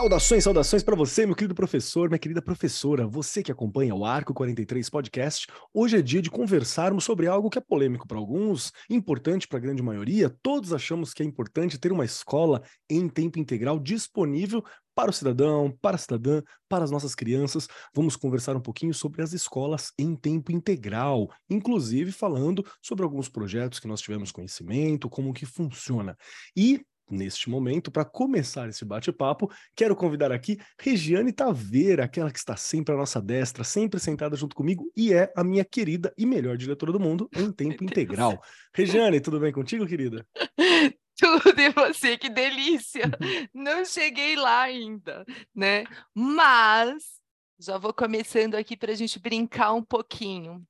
Saudações, saudações para você, meu querido professor, minha querida professora, você que acompanha o Arco 43 Podcast. Hoje é dia de conversarmos sobre algo que é polêmico para alguns, importante para a grande maioria. Todos achamos que é importante ter uma escola em tempo integral disponível para o cidadão, para a cidadã, para as nossas crianças. Vamos conversar um pouquinho sobre as escolas em tempo integral, inclusive falando sobre alguns projetos que nós tivemos conhecimento, como que funciona. E Neste momento, para começar esse bate-papo, quero convidar aqui Regiane Taveira, aquela que está sempre à nossa destra, sempre sentada junto comigo e é a minha querida e melhor diretora do mundo em tempo integral. Regiane, tudo bem contigo, querida? Tudo e você, que delícia! Não cheguei lá ainda, né? Mas já vou começando aqui para a gente brincar um pouquinho.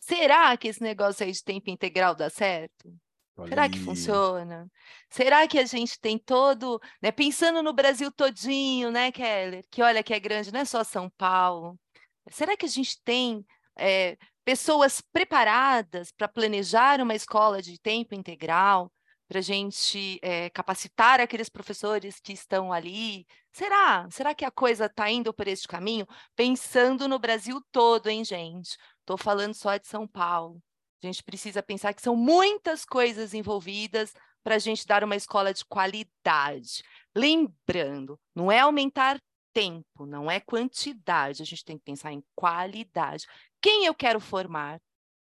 Será que esse negócio aí de tempo integral dá certo? Olha Será que funciona? Será que a gente tem todo, né, pensando no Brasil todinho, né, Keller? Que olha que é grande, não é só São Paulo. Será que a gente tem é, pessoas preparadas para planejar uma escola de tempo integral, para a gente é, capacitar aqueles professores que estão ali? Será? Será que a coisa está indo por este caminho? Pensando no Brasil todo, hein, gente? Estou falando só de São Paulo. A gente precisa pensar que são muitas coisas envolvidas para a gente dar uma escola de qualidade. Lembrando, não é aumentar tempo, não é quantidade, a gente tem que pensar em qualidade. Quem eu quero formar?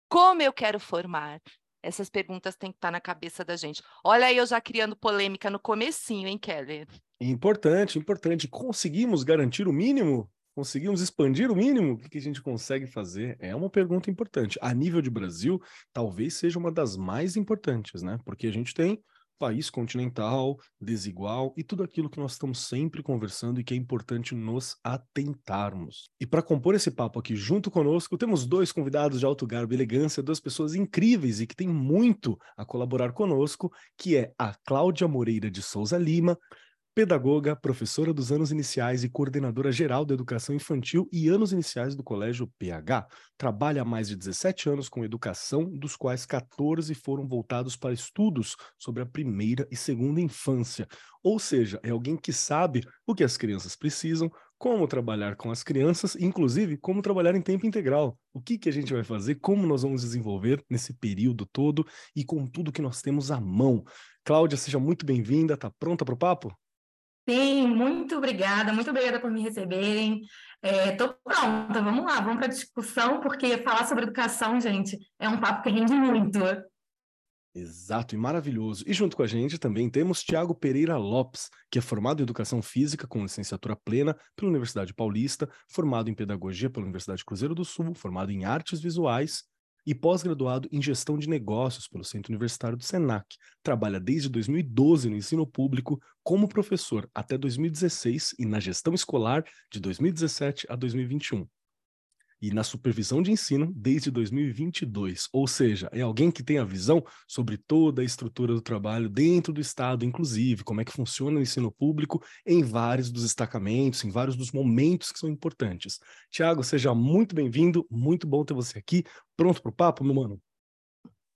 Como eu quero formar? Essas perguntas têm que estar na cabeça da gente. Olha aí eu já criando polêmica no comecinho, hein, Keller? Importante, importante. Conseguimos garantir o mínimo Conseguimos expandir o mínimo? O que a gente consegue fazer? É uma pergunta importante. A nível de Brasil, talvez seja uma das mais importantes, né? Porque a gente tem país continental, desigual e tudo aquilo que nós estamos sempre conversando e que é importante nos atentarmos. E para compor esse papo aqui junto conosco, temos dois convidados de alto garbo e elegância, duas pessoas incríveis e que têm muito a colaborar conosco, que é a Cláudia Moreira de Souza Lima, pedagoga, professora dos anos iniciais e coordenadora geral da educação infantil e anos iniciais do Colégio PH. Trabalha há mais de 17 anos com educação, dos quais 14 foram voltados para estudos sobre a primeira e segunda infância. Ou seja, é alguém que sabe o que as crianças precisam, como trabalhar com as crianças, inclusive como trabalhar em tempo integral. O que, que a gente vai fazer, como nós vamos desenvolver nesse período todo e com tudo que nós temos à mão. Cláudia, seja muito bem-vinda. Está pronta para o papo? Sim, muito obrigada, muito obrigada por me receberem. Estou é, pronta, vamos lá, vamos para a discussão, porque falar sobre educação, gente, é um papo que rende muito. Exato, e maravilhoso. E junto com a gente também temos Tiago Pereira Lopes, que é formado em Educação Física com licenciatura plena pela Universidade Paulista, formado em Pedagogia pela Universidade Cruzeiro do Sul, formado em Artes Visuais e pós-graduado em Gestão de Negócios pelo Centro Universitário do SENAC. Trabalha desde 2012 no ensino público como professor até 2016 e na gestão escolar de 2017 a 2021 e na supervisão de ensino desde 2022. Ou seja, é alguém que tem a visão sobre toda a estrutura do trabalho dentro do Estado, inclusive como é que funciona o ensino público em vários dos destacamentos, em vários dos momentos que são importantes. Tiago, seja muito bem-vindo, muito bom ter você aqui. Pronto para o papo, meu mano?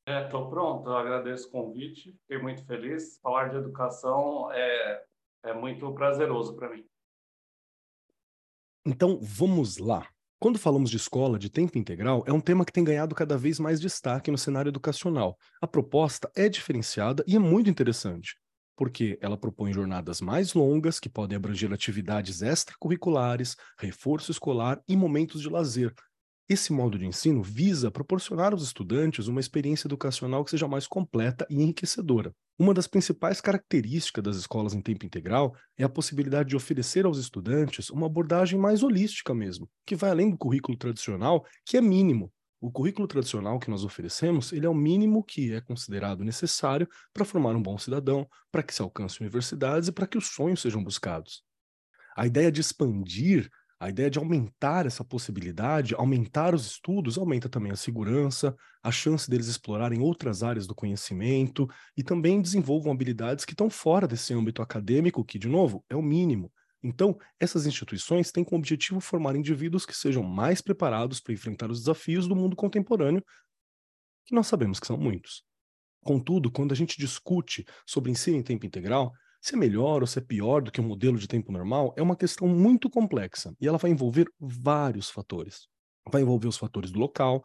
Estou é, pronto, eu agradeço o convite, fiquei muito feliz. Falar de educação é, é muito prazeroso para mim. Então, vamos lá. Quando falamos de escola de tempo integral, é um tema que tem ganhado cada vez mais destaque no cenário educacional. A proposta é diferenciada e é muito interessante, porque ela propõe jornadas mais longas que podem abranger atividades extracurriculares, reforço escolar e momentos de lazer, esse modo de ensino visa proporcionar aos estudantes uma experiência educacional que seja mais completa e enriquecedora. Uma das principais características das escolas em tempo integral é a possibilidade de oferecer aos estudantes uma abordagem mais holística mesmo, que vai além do currículo tradicional, que é mínimo. O currículo tradicional que nós oferecemos, ele é o mínimo que é considerado necessário para formar um bom cidadão, para que se alcance universidades e para que os sonhos sejam buscados. A ideia de expandir a ideia de aumentar essa possibilidade, aumentar os estudos, aumenta também a segurança, a chance deles explorarem outras áreas do conhecimento e também desenvolvam habilidades que estão fora desse âmbito acadêmico, que, de novo, é o mínimo. Então, essas instituições têm como objetivo formar indivíduos que sejam mais preparados para enfrentar os desafios do mundo contemporâneo, que nós sabemos que são muitos. Contudo, quando a gente discute sobre ensino em tempo integral, se é melhor ou se é pior do que o um modelo de tempo normal é uma questão muito complexa e ela vai envolver vários fatores. Vai envolver os fatores do local,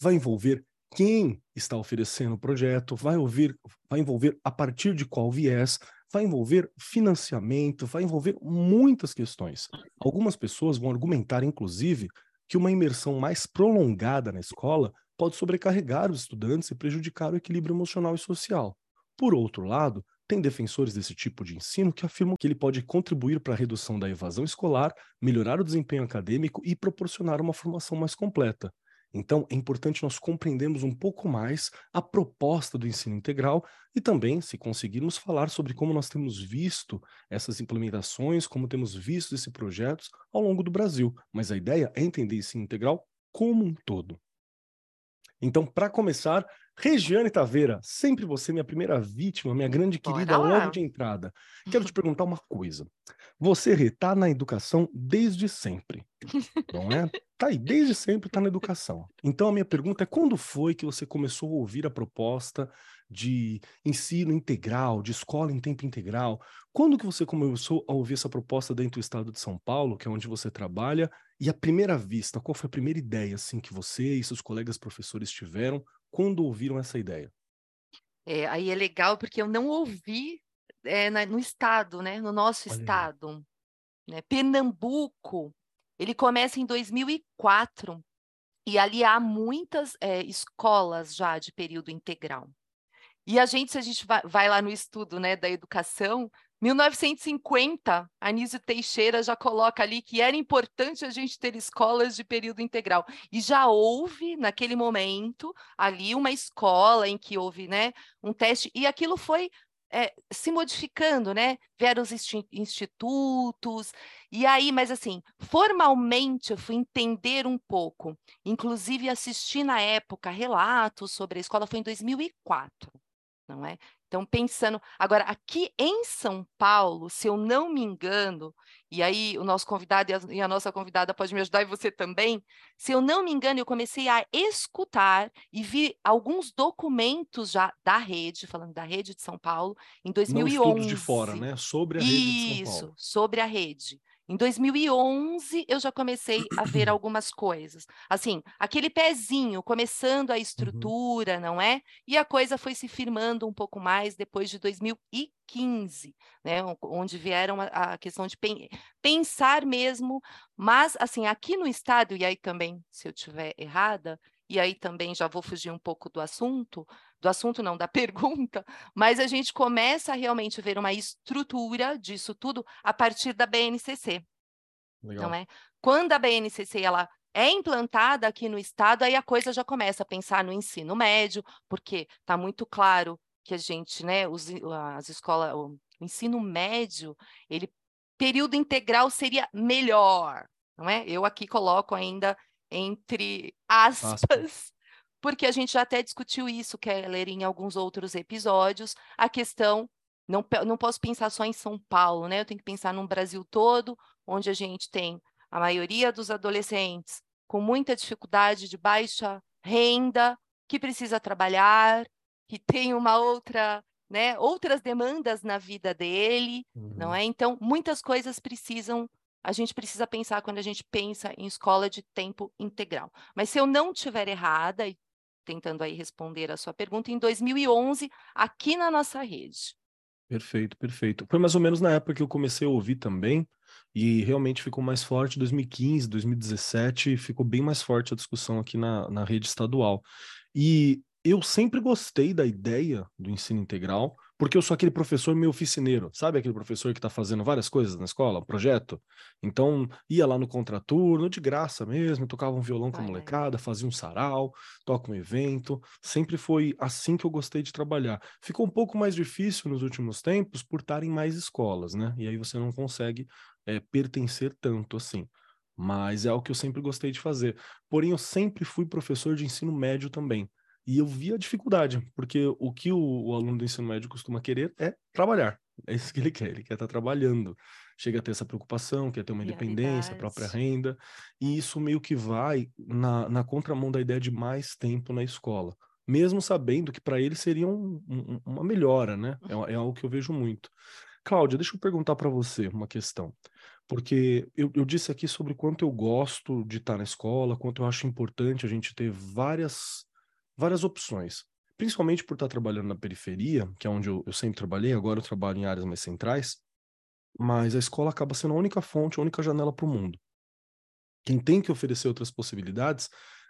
vai envolver quem está oferecendo o projeto, vai, ouvir, vai envolver a partir de qual viés, vai envolver financiamento, vai envolver muitas questões. Algumas pessoas vão argumentar, inclusive, que uma imersão mais prolongada na escola pode sobrecarregar os estudantes e prejudicar o equilíbrio emocional e social. Por outro lado, tem defensores desse tipo de ensino que afirmam que ele pode contribuir para a redução da evasão escolar, melhorar o desempenho acadêmico e proporcionar uma formação mais completa. Então, é importante nós compreendermos um pouco mais a proposta do ensino integral e também, se conseguirmos, falar sobre como nós temos visto essas implementações, como temos visto esses projetos ao longo do Brasil. Mas a ideia é entender ensino integral como um todo. Então, para começar, Regiane Taveira, sempre você, minha primeira vítima, minha grande querida, logo de entrada. Quero te perguntar uma coisa. Você está na educação desde sempre, não é? Tá aí, desde sempre está na educação. Então a minha pergunta é: quando foi que você começou a ouvir a proposta de ensino integral, de escola em tempo integral? Quando que você começou a ouvir essa proposta dentro do estado de São Paulo, que é onde você trabalha? E à primeira vista, qual foi a primeira ideia assim que você e seus colegas professores tiveram quando ouviram essa ideia? É, aí é legal porque eu não ouvi é, na, no estado, né? No nosso Olha estado. Né? Pernambuco, ele começa em 2004 e ali há muitas é, escolas já de período integral. E a gente, se a gente vai, vai lá no estudo né, da educação, 1950, Anísio Teixeira já coloca ali que era importante a gente ter escolas de período integral. E já houve, naquele momento, ali uma escola em que houve né, um teste, e aquilo foi é, se modificando, né? Vieram os institutos, e aí, mas assim, formalmente eu fui entender um pouco, inclusive assisti na época relatos sobre a escola, foi em 2004, não é? Então, pensando. Agora, aqui em São Paulo, se eu não me engano, e aí o nosso convidado e a, e a, nossa convidada pode me ajudar e você também, se eu não me engano, eu comecei a escutar e vi alguns documentos já da rede, falando da rede de São Paulo, em 2011. Não estudos de fora, né? Sobre a rede Isso, de São Paulo. sobre a rede. Em 2011, eu já comecei a ver algumas coisas. Assim, aquele pezinho, começando a uhum. estrutura, uhum. não é? E a coisa foi se firmando um pouco mais depois de 2015, né? Onde vieram a, a questão de pen pensar mesmo. Mas, assim, aqui no estado, e aí também, se eu tiver errada, e aí também já vou fugir um pouco do assunto, do assunto não, da pergunta, mas a gente começa a realmente ver uma estrutura disso tudo a partir da BNCC. Legal. Não é? Quando a BNCC ela é implantada aqui no estado, aí a coisa já começa a pensar no ensino médio, porque está muito claro que a gente, né, os, as escolas, o ensino médio, ele período integral seria melhor, não é? Eu aqui coloco ainda entre aspas, aspas, porque a gente já até discutiu isso, Keller, em alguns outros episódios, a questão, não, não posso pensar só em São Paulo, né? Eu tenho que pensar no Brasil todo, onde a gente tem a maioria dos adolescentes com muita dificuldade de baixa renda, que precisa trabalhar, que tem uma outra, né, outras demandas na vida dele, uhum. não é? Então, muitas coisas precisam a gente precisa pensar quando a gente pensa em escola de tempo integral. Mas se eu não tiver errada, tentando aí responder a sua pergunta, em 2011, aqui na nossa rede. Perfeito, perfeito. Foi mais ou menos na época que eu comecei a ouvir também, e realmente ficou mais forte 2015, 2017, ficou bem mais forte a discussão aqui na, na rede estadual. E eu sempre gostei da ideia do ensino integral, porque eu sou aquele professor meio oficineiro, sabe aquele professor que está fazendo várias coisas na escola, projeto? Então, ia lá no contraturno, de graça mesmo, tocava um violão com a molecada, fazia um sarau, toca um evento, sempre foi assim que eu gostei de trabalhar. Ficou um pouco mais difícil nos últimos tempos por estar em mais escolas, né? E aí você não consegue é, pertencer tanto assim. Mas é algo que eu sempre gostei de fazer. Porém, eu sempre fui professor de ensino médio também. E eu vi a dificuldade, porque o que o, o, aluno do ensino médio costuma querer é trabalhar. É isso que ele quer, ele quer estar tá trabalhando. Chega a ter essa preocupação, quer ter uma independência, própria renda, e isso meio que vai na, na contramão da ideia de mais tempo na escola, mesmo sabendo que para ele seria um, um, uma melhora, né? É, é, algo que eu vejo muito. Cláudia, deixa eu perguntar para você uma questão, porque eu, eu disse aqui sobre quanto eu gosto de estar na escola, quanto eu acho importante a gente ter várias, várias opções principalmente por estar trabalhando na periferia, que é onde eu, eu sempre trabalhei, agora eu trabalho em áreas mais centrais, mas a escola acaba sendo a única fonte, a única janela para o mundo. Quem tem que oferecer outras possibilidades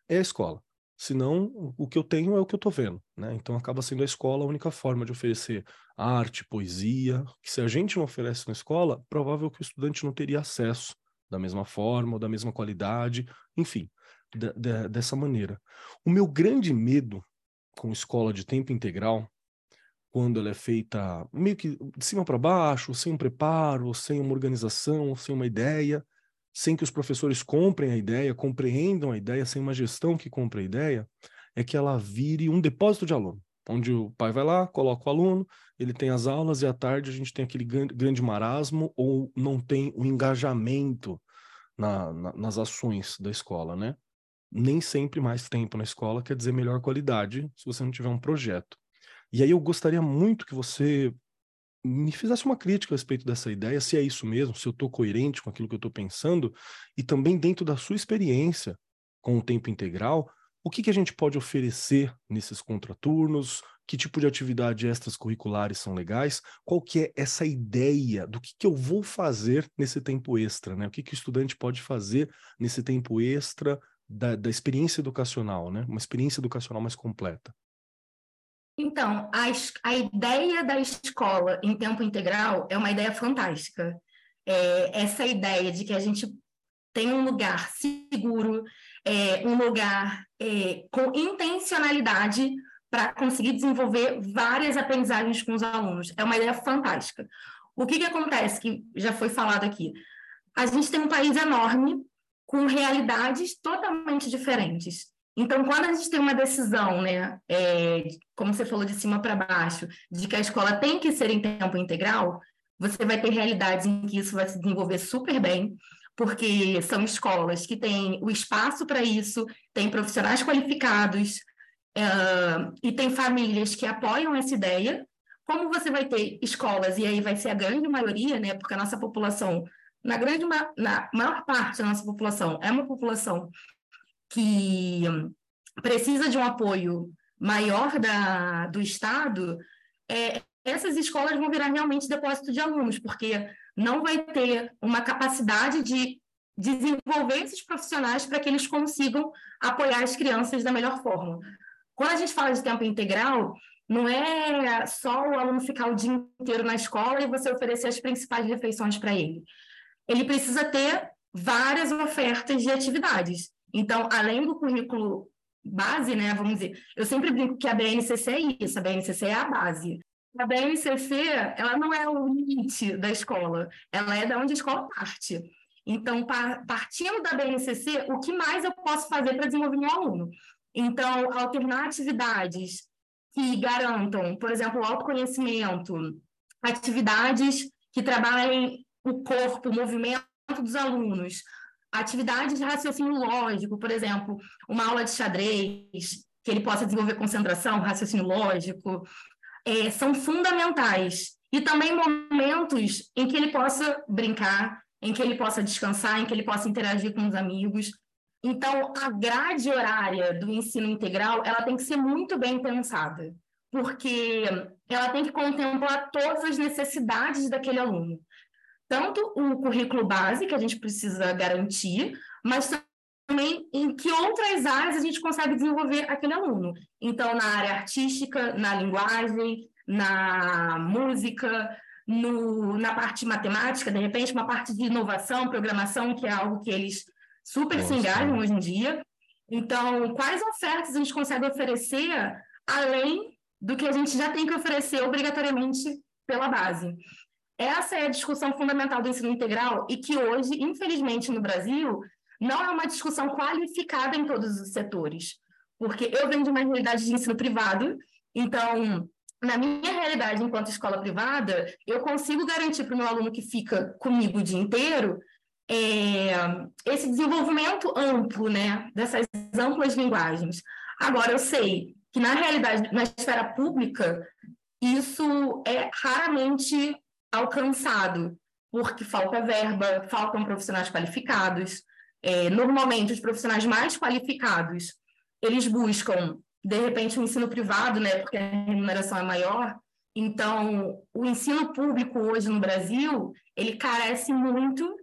é a escola. Senão, o que eu tenho é o que eu estou vendo, né? Então, acaba sendo a escola a única forma de oferecer arte, poesia, que se a gente não oferece na escola, provável que o estudante não teria acesso da mesma forma ou da mesma qualidade, enfim, de, de, dessa maneira. O meu grande medo com escola de tempo integral, quando ela é feita meio que de cima para baixo, sem um preparo, sem uma organização, sem uma ideia, sem que os professores comprem a ideia, compreendam a ideia, sem uma gestão que compre a ideia, é que ela vire um depósito de aluno, onde o pai vai lá, coloca o aluno, ele tem as aulas e à tarde a gente tem aquele grande marasmo ou não tem o um engajamento na, na, nas ações da escola, né? Nem sempre mais tempo na escola quer dizer melhor qualidade se você não tiver um projeto. E aí eu gostaria muito que você me fizesse uma crítica a respeito dessa ideia, se é isso mesmo, se eu estou coerente com aquilo que eu estou pensando, e também dentro da sua experiência com o tempo integral, o que, que a gente pode oferecer nesses contraturnos, que tipo de atividade extras curriculares são legais, qual que é essa ideia do que, que eu vou fazer nesse tempo extra, né? O que, que o estudante pode fazer nesse tempo extra da, da experiência educacional, né? Uma experiência educacional mais completa. Então, a, a ideia da escola em tempo integral é uma ideia fantástica. É, essa ideia de que a gente tem um lugar seguro, é, um lugar é, com intencionalidade para conseguir desenvolver várias aprendizagens com os alunos. É uma ideia fantástica. O que, que acontece, que já foi falado aqui? A gente tem um país enorme, com realidades totalmente diferentes. Então, quando a gente tem uma decisão, né, é, como você falou de cima para baixo, de que a escola tem que ser em tempo integral, você vai ter realidades em que isso vai se desenvolver super bem, porque são escolas que têm o espaço para isso, têm profissionais qualificados uh, e tem famílias que apoiam essa ideia. Como você vai ter escolas, e aí vai ser a grande maioria, né, porque a nossa população na grande na maior parte da nossa população é uma população que precisa de um apoio maior da, do Estado, é, essas escolas vão virar realmente depósito de alunos, porque não vai ter uma capacidade de desenvolver esses profissionais para que eles consigam apoiar as crianças da melhor forma. Quando a gente fala de tempo integral, não é só o aluno ficar o dia inteiro na escola e você oferecer as principais refeições para ele ele precisa ter várias ofertas de atividades. Então, além do currículo base, né, vamos dizer, eu sempre brinco que a BNCC é isso, a BNCC é a base. A BNCC, ela não é o limite da escola, ela é da onde a escola parte. Então, partindo da BNCC, o que mais eu posso fazer para desenvolver meu aluno? Então, alternar atividades que garantam, por exemplo, o autoconhecimento, atividades que trabalhem o corpo, o movimento dos alunos, atividades de raciocínio lógico, por exemplo, uma aula de xadrez, que ele possa desenvolver concentração, raciocínio lógico, é, são fundamentais. E também momentos em que ele possa brincar, em que ele possa descansar, em que ele possa interagir com os amigos. Então, a grade horária do ensino integral, ela tem que ser muito bem pensada, porque ela tem que contemplar todas as necessidades daquele aluno tanto o currículo base, que a gente precisa garantir, mas também em que outras áreas a gente consegue desenvolver aquele aluno. Então, na área artística, na linguagem, na música, no, na parte matemática, de repente, uma parte de inovação, programação, que é algo que eles super Nossa. se engajam hoje em dia. Então, quais ofertas a gente consegue oferecer além do que a gente já tem que oferecer obrigatoriamente pela base? Essa é a discussão fundamental do ensino integral e que hoje, infelizmente, no Brasil, não é uma discussão qualificada em todos os setores. Porque eu venho de uma realidade de ensino privado, então na minha realidade, enquanto escola privada, eu consigo garantir para o meu aluno que fica comigo o dia inteiro é, esse desenvolvimento amplo, né, dessas amplas linguagens. Agora, eu sei que na realidade, na esfera pública, isso é raramente alcançado, porque falta verba, faltam profissionais qualificados. É, normalmente, os profissionais mais qualificados, eles buscam de repente, o ensino privado, né, porque a remuneração é maior. Então, o ensino público hoje no Brasil, ele carece muito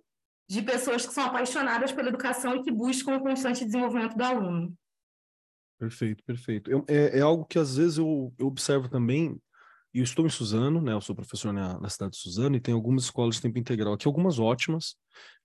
de pessoas que são apaixonadas pela educação e que buscam o constante desenvolvimento do aluno. Perfeito, perfeito. É, é, algo que às vezes eu, eu observo também eu estou em Suzano, né? Eu sou professor na, na, cidade de Suzano e tem algumas escolas de tempo integral aqui, algumas ótimas,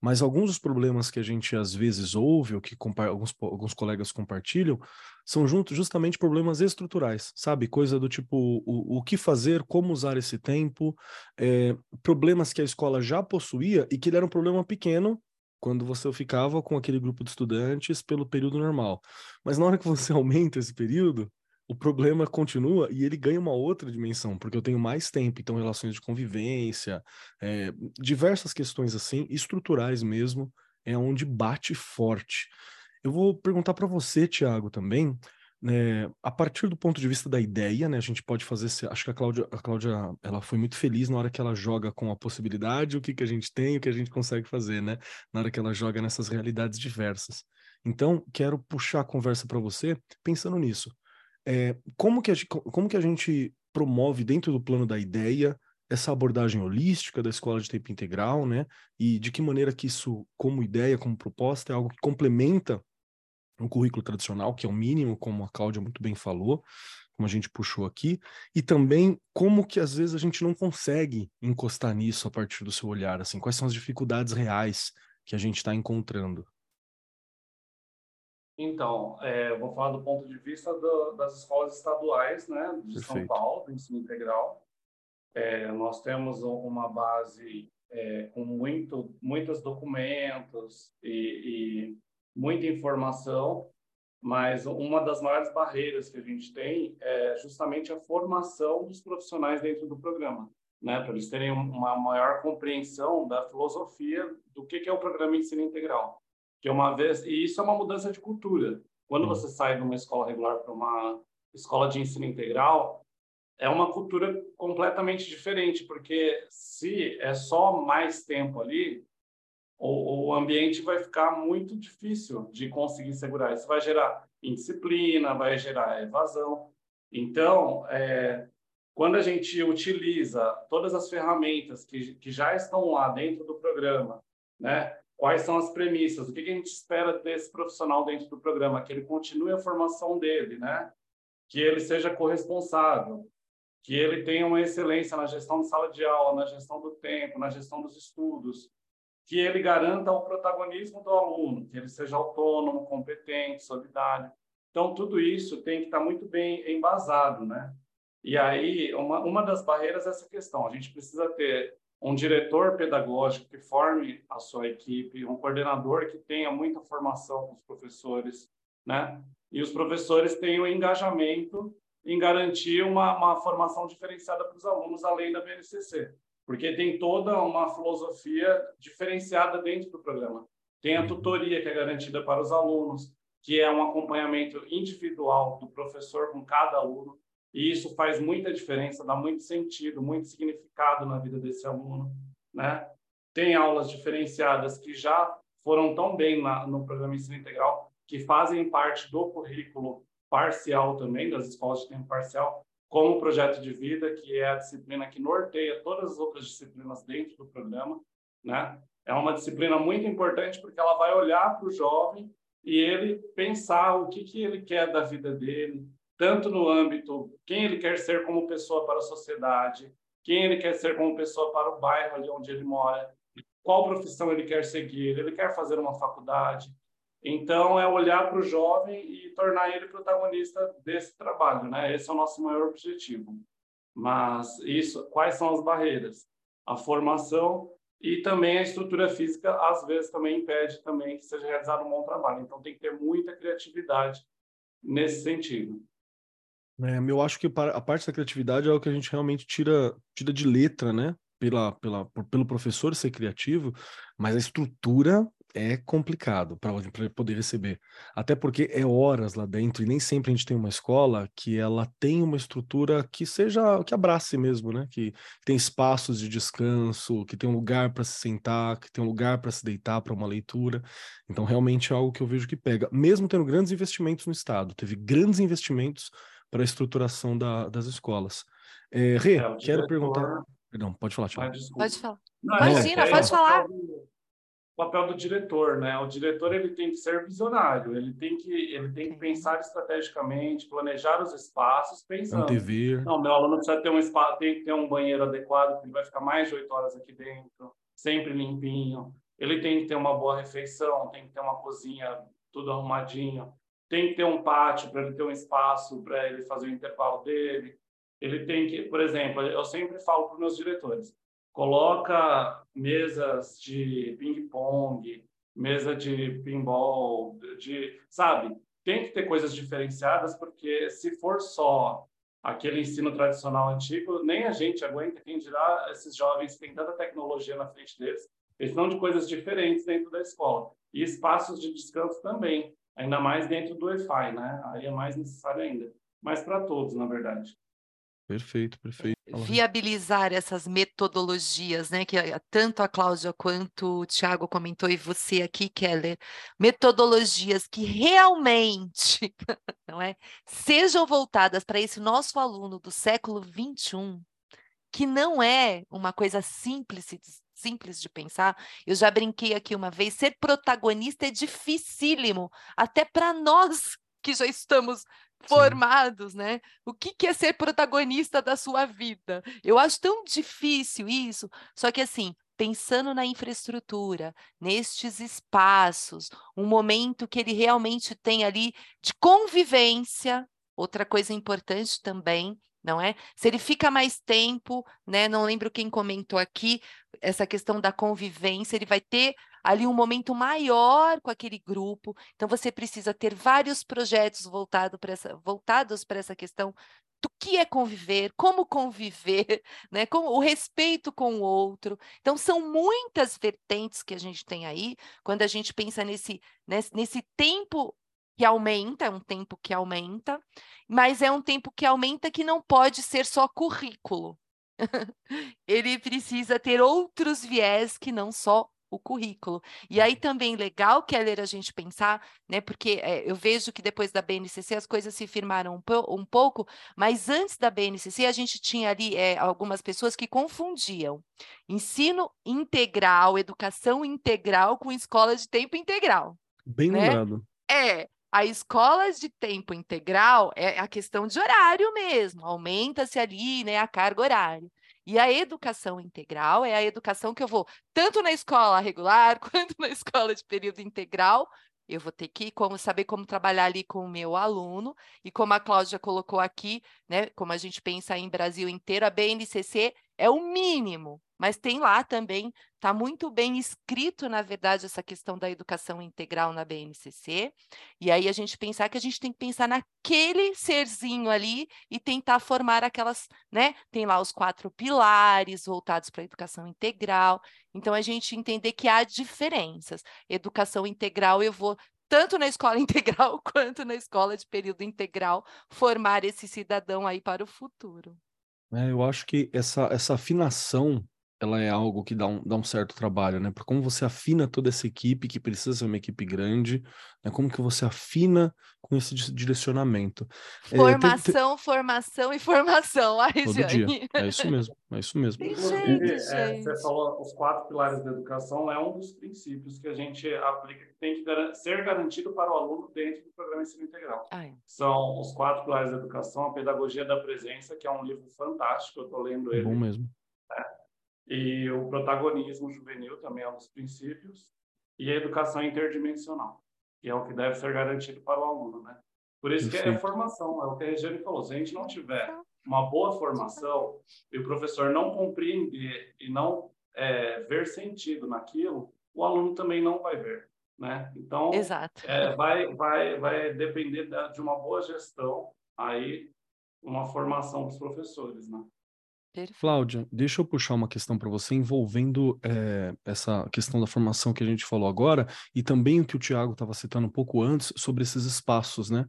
mas alguns dos problemas que a gente às vezes ouve, ou que alguns, alguns colegas compartilham, são junto, justamente problemas estruturais, sabe? Coisa do tipo, o, o que fazer, como usar esse tempo, é, problemas que a escola já possuía e que ele era um problema pequeno, quando você ficava com aquele grupo de estudantes pelo período normal. Mas na hora que você aumenta esse período, o problema continua e ele ganha uma outra dimensão, porque eu tenho mais tempo, então relações de convivência, é, diversas questões assim, estruturais mesmo, é onde bate forte. Eu vou perguntar para você, Tiago, também, né, a partir do ponto de vista da ideia, né, a gente pode fazer, acho que a Cláudia, a Cláudia, ela foi muito feliz na hora que ela joga com a possibilidade, o que, que a gente tem, o que a gente consegue fazer, né, na hora que ela joga nessas realidades diversas. Então, quero puxar a conversa para você pensando nisso. É, como, que a, como que a gente promove dentro do plano da ideia essa abordagem holística da escola de tempo integral, né? E de que maneira que isso, como ideia, como proposta, é algo que complementa o currículo tradicional, que é o mínimo, como a Cláudia muito bem falou, como a gente puxou aqui, e também como que às vezes a gente não consegue encostar nisso a partir do seu olhar, assim, quais são as dificuldades reais que a gente está encontrando? Então, é, vou falar do ponto de vista do, das escolas estaduais, né, de Perfeito. São Paulo, do ensino integral. É, nós temos uma base é, com muito, muitos documentos e, e, muita informação, mas uma das maiores barreiras que a gente tem é justamente a formação dos profissionais dentro do programa, né, para eles terem uma maior compreensão da filosofia do que, que é o programa ensino integral que uma vez e isso é uma mudança de cultura. Quando você sai de uma escola regular para uma escola de ensino integral, é uma cultura completamente diferente, porque se é só mais tempo ali, o, o ambiente vai ficar muito difícil de conseguir segurar. Isso vai gerar indisciplina, vai gerar evasão. Então, é, quando a gente utiliza todas as ferramentas que, que já estão lá dentro do programa, né? Quais são as premissas, o que a gente espera desse profissional dentro do programa, que ele continue a formação dele, né? que ele seja corresponsável, que ele tenha uma excelência na gestão de sala de aula, na gestão do tempo, na gestão dos estudos, que ele garanta o protagonismo do aluno, que ele seja autônomo, competente, solidário. Então, tudo isso tem que estar muito bem embasado, né? E aí, uma, uma das barreiras é essa questão. A gente precisa ter um diretor pedagógico que forme a sua equipe, um coordenador que tenha muita formação com os professores, né? E os professores tenham engajamento em garantir uma, uma formação diferenciada para os alunos, além da BNCC, porque tem toda uma filosofia diferenciada dentro do programa. Tem a tutoria que é garantida para os alunos, que é um acompanhamento individual do professor com cada aluno. E isso faz muita diferença, dá muito sentido, muito significado na vida desse aluno, né? Tem aulas diferenciadas que já foram tão bem na, no programa Ensino Integral, que fazem parte do currículo parcial também, das escolas de tempo parcial, como o projeto de vida, que é a disciplina que norteia todas as outras disciplinas dentro do programa, né? É uma disciplina muito importante porque ela vai olhar para o jovem e ele pensar o que, que ele quer da vida dele, tanto no âmbito quem ele quer ser como pessoa para a sociedade, quem ele quer ser como pessoa para o bairro ali onde ele mora, qual profissão ele quer seguir, ele quer fazer uma faculdade. Então, é olhar para o jovem e tornar ele protagonista desse trabalho, né? Esse é o nosso maior objetivo. Mas isso, quais são as barreiras? A formação e também a estrutura física às vezes também impede também que seja realizado um bom trabalho. Então, tem que ter muita criatividade nesse sentido. É, eu acho que a parte da criatividade é o que a gente realmente tira, tira de letra, né? Pela, pela, pelo professor ser criativo, mas a estrutura é complicado para poder receber. Até porque é horas lá dentro e nem sempre a gente tem uma escola que ela tem uma estrutura que seja que abrace mesmo, né? Que tem espaços de descanso, que tem um lugar para se sentar, que tem um lugar para se deitar para uma leitura. Então realmente é algo que eu vejo que pega, mesmo tendo grandes investimentos no estado, teve grandes investimentos para a estruturação da, das escolas. É, Rê, é, quero perguntar. Perdão, pode falar, Tiago. Pode falar. Não, Imagina, é, pode falar papel do diretor, né? O diretor ele tem que ser visionário, ele tem que ele tem que pensar estrategicamente, planejar os espaços, pensando. Antever. Não, meu aluno precisa ter um espaço, tem que ter um banheiro adequado, ele vai ficar mais de oito horas aqui dentro, sempre limpinho. Ele tem que ter uma boa refeição, tem que ter uma cozinha tudo arrumadinho, tem que ter um pátio para ele ter um espaço para ele fazer o intervalo dele. Ele tem que, por exemplo, eu sempre falo para os meus diretores, coloca mesas de ping-pong, mesa de pinball, de, sabe? Tem que ter coisas diferenciadas, porque se for só aquele ensino tradicional antigo, nem a gente aguenta, quem dirá esses jovens têm tanta tecnologia na frente deles, eles são de coisas diferentes dentro da escola. E espaços de descanso também, ainda mais dentro do Wi-Fi, né? Aí é mais necessário ainda. Mas para todos, na verdade. Perfeito, perfeito. Viabilizar essas metodologias, né? Que tanto a Cláudia quanto o Tiago comentou, e você aqui, Keller, metodologias que realmente não é, sejam voltadas para esse nosso aluno do século XXI, que não é uma coisa simples, simples de pensar. Eu já brinquei aqui uma vez, ser protagonista é dificílimo, até para nós que já estamos formados, Sim. né? O que, que é ser protagonista da sua vida? Eu acho tão difícil isso. Só que assim, pensando na infraestrutura, nestes espaços, um momento que ele realmente tem ali de convivência, outra coisa importante também, não é? Se ele fica mais tempo, né? Não lembro quem comentou aqui essa questão da convivência, ele vai ter ali um momento maior com aquele grupo. Então, você precisa ter vários projetos voltado essa, voltados para essa questão do que é conviver, como conviver, né? Com o respeito com o outro. Então, são muitas vertentes que a gente tem aí quando a gente pensa nesse, nesse, nesse tempo que aumenta, é um tempo que aumenta, mas é um tempo que aumenta que não pode ser só currículo. Ele precisa ter outros viés que não só o currículo. E aí também legal, Keller, a gente pensar, né? Porque é, eu vejo que depois da BNCC as coisas se firmaram um, um pouco, mas antes da BNCC a gente tinha ali é, algumas pessoas que confundiam ensino integral, educação integral com escola de tempo integral. Bem né? lembrado. É, a escolas de tempo integral é a questão de horário mesmo, aumenta-se ali, né, a carga horária. E a educação integral é a educação que eu vou tanto na escola regular quanto na escola de período integral. Eu vou ter que como, saber como trabalhar ali com o meu aluno. E como a Cláudia colocou aqui, né, como a gente pensa em Brasil inteiro, a BNCC é o mínimo mas tem lá também, está muito bem escrito, na verdade, essa questão da educação integral na BNCC. E aí a gente pensar que a gente tem que pensar naquele serzinho ali e tentar formar aquelas, né? Tem lá os quatro pilares voltados para a educação integral. Então a gente entender que há diferenças. Educação integral eu vou tanto na escola integral quanto na escola de período integral formar esse cidadão aí para o futuro. É, eu acho que essa, essa afinação ela é algo que dá um, dá um certo trabalho, né? Porque como você afina toda essa equipe, que precisa ser uma equipe grande, né? Como que você afina com esse direcionamento? Formação, é, formação e formação. Ai, Todo dia. É isso mesmo, é isso mesmo. Inclusive, é, você falou os quatro pilares da educação, é um dos princípios que a gente aplica, que tem que ser garantido para o aluno dentro do programa ensino integral. Ai. São os quatro pilares da educação, a pedagogia da presença, que é um livro fantástico, eu estou lendo ele. Bom mesmo. É e o protagonismo juvenil também é um dos princípios, e a educação interdimensional, que é o que deve ser garantido para o aluno, né? Por isso que é formação, é o que a Regiane falou. Se a gente não tiver uma boa formação e o professor não compreender e não é, ver sentido naquilo, o aluno também não vai ver, né? Então, é, vai, vai, vai depender da, de uma boa gestão aí uma formação para os professores, né? Cláudia, deixa eu puxar uma questão para você envolvendo é, essa questão da formação que a gente falou agora e também o que o Tiago estava citando um pouco antes sobre esses espaços, né?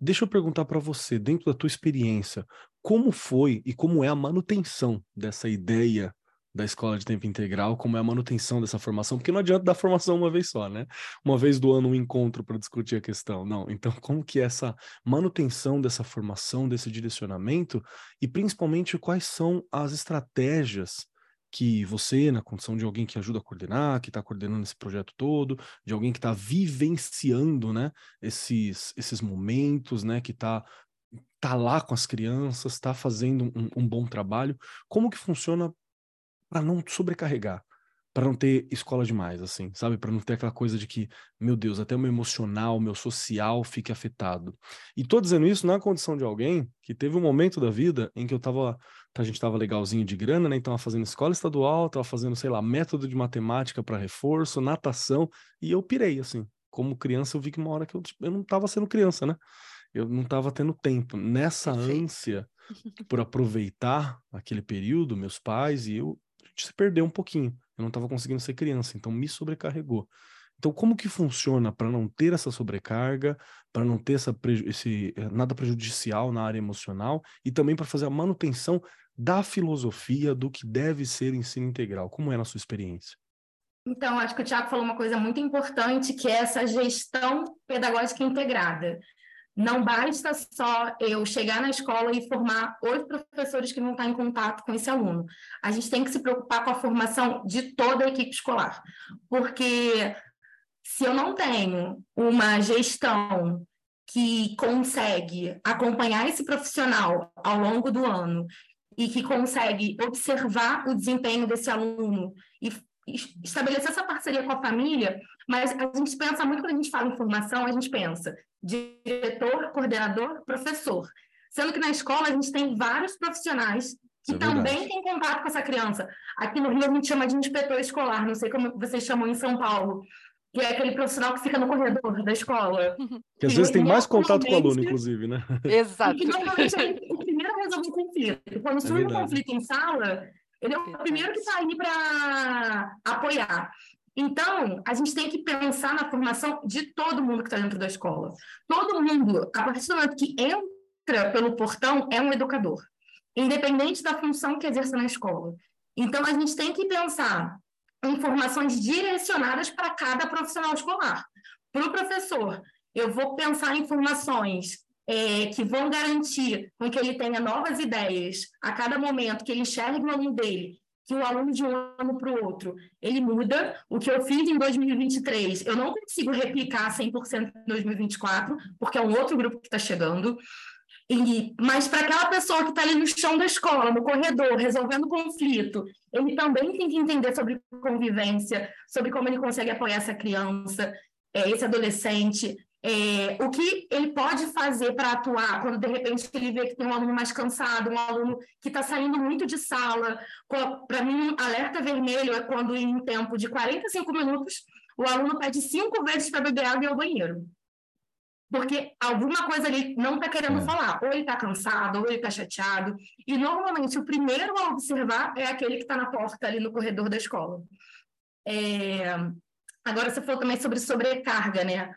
Deixa eu perguntar para você, dentro da tua experiência, como foi e como é a manutenção dessa ideia da escola de tempo integral, como é a manutenção dessa formação, porque não adianta dar formação uma vez só, né? Uma vez do ano um encontro para discutir a questão. Não, então como que é essa manutenção dessa formação, desse direcionamento e principalmente quais são as estratégias que você, na condição de alguém que ajuda a coordenar, que está coordenando esse projeto todo, de alguém que está vivenciando, né, esses, esses momentos, né, que está tá lá com as crianças, está fazendo um, um, bom trabalho. Como que funciona para não sobrecarregar, para não ter escola demais, assim, sabe? Para não ter aquela coisa de que, meu Deus, até o meu emocional, o meu social fique afetado. E tô dizendo isso na condição de alguém que teve um momento da vida em que eu tava, a gente tava legalzinho de grana, né? Então tava fazendo escola estadual, tava fazendo, sei lá, método de matemática para reforço, natação, e eu pirei, assim. Como criança, eu vi que uma hora que eu, tipo, eu não tava sendo criança, né? Eu não tava tendo tempo. Nessa ânsia por aproveitar aquele período, meus pais e eu se perdeu um pouquinho. Eu não estava conseguindo ser criança, então me sobrecarregou. Então, como que funciona para não ter essa sobrecarga, para não ter essa esse, eh, nada prejudicial na área emocional e também para fazer a manutenção da filosofia do que deve ser ensino integral? Como é na sua experiência? Então, acho que o Tiago falou uma coisa muito importante, que é essa gestão pedagógica integrada. Não basta só eu chegar na escola e formar oito professores que vão estar em contato com esse aluno. A gente tem que se preocupar com a formação de toda a equipe escolar, porque se eu não tenho uma gestão que consegue acompanhar esse profissional ao longo do ano e que consegue observar o desempenho desse aluno e estabelecer essa parceria com a família, mas a gente pensa muito quando a gente fala em formação, a gente pensa diretor, coordenador, professor. Sendo que na escola a gente tem vários profissionais que é também têm contato com essa criança. Aqui no Rio a gente chama de inspetor escolar, não sei como vocês chamam em São Paulo, que é aquele profissional que fica no corredor da escola. Que às vezes tem mais contato com o aluno, inclusive, né? Exato. E que normalmente é o primeiro a resolver o conflito. Quando é surge um conflito em sala, ele é o primeiro que está aí para apoiar. Então, a gente tem que pensar na formação de todo mundo que está dentro da escola. Todo mundo, a partir do momento que entra pelo portão, é um educador, independente da função que exerça na escola. Então, a gente tem que pensar em formações direcionadas para cada profissional escolar. Para o professor, eu vou pensar em formações é, que vão garantir com que ele tenha novas ideias a cada momento, que ele enxergue o aluno dele que o aluno de um ano para o outro, ele muda. O que eu fiz em 2023, eu não consigo replicar 100% em 2024, porque é um outro grupo que está chegando. E, mas para aquela pessoa que está ali no chão da escola, no corredor, resolvendo conflito, ele também tem que entender sobre convivência, sobre como ele consegue apoiar essa criança, é, esse adolescente, é, o que ele pode fazer para atuar quando, de repente, ele vê que tem um aluno mais cansado, um aluno que está saindo muito de sala. Para mim, alerta vermelho é quando, em um tempo de 45 minutos, o aluno pede cinco vezes para beber água e ir ao banheiro. Porque alguma coisa ali não está querendo é. falar. Ou ele está cansado, ou ele está chateado. E, normalmente, o primeiro a observar é aquele que está na porta, ali no corredor da escola. É... Agora, você falou também sobre sobrecarga, né?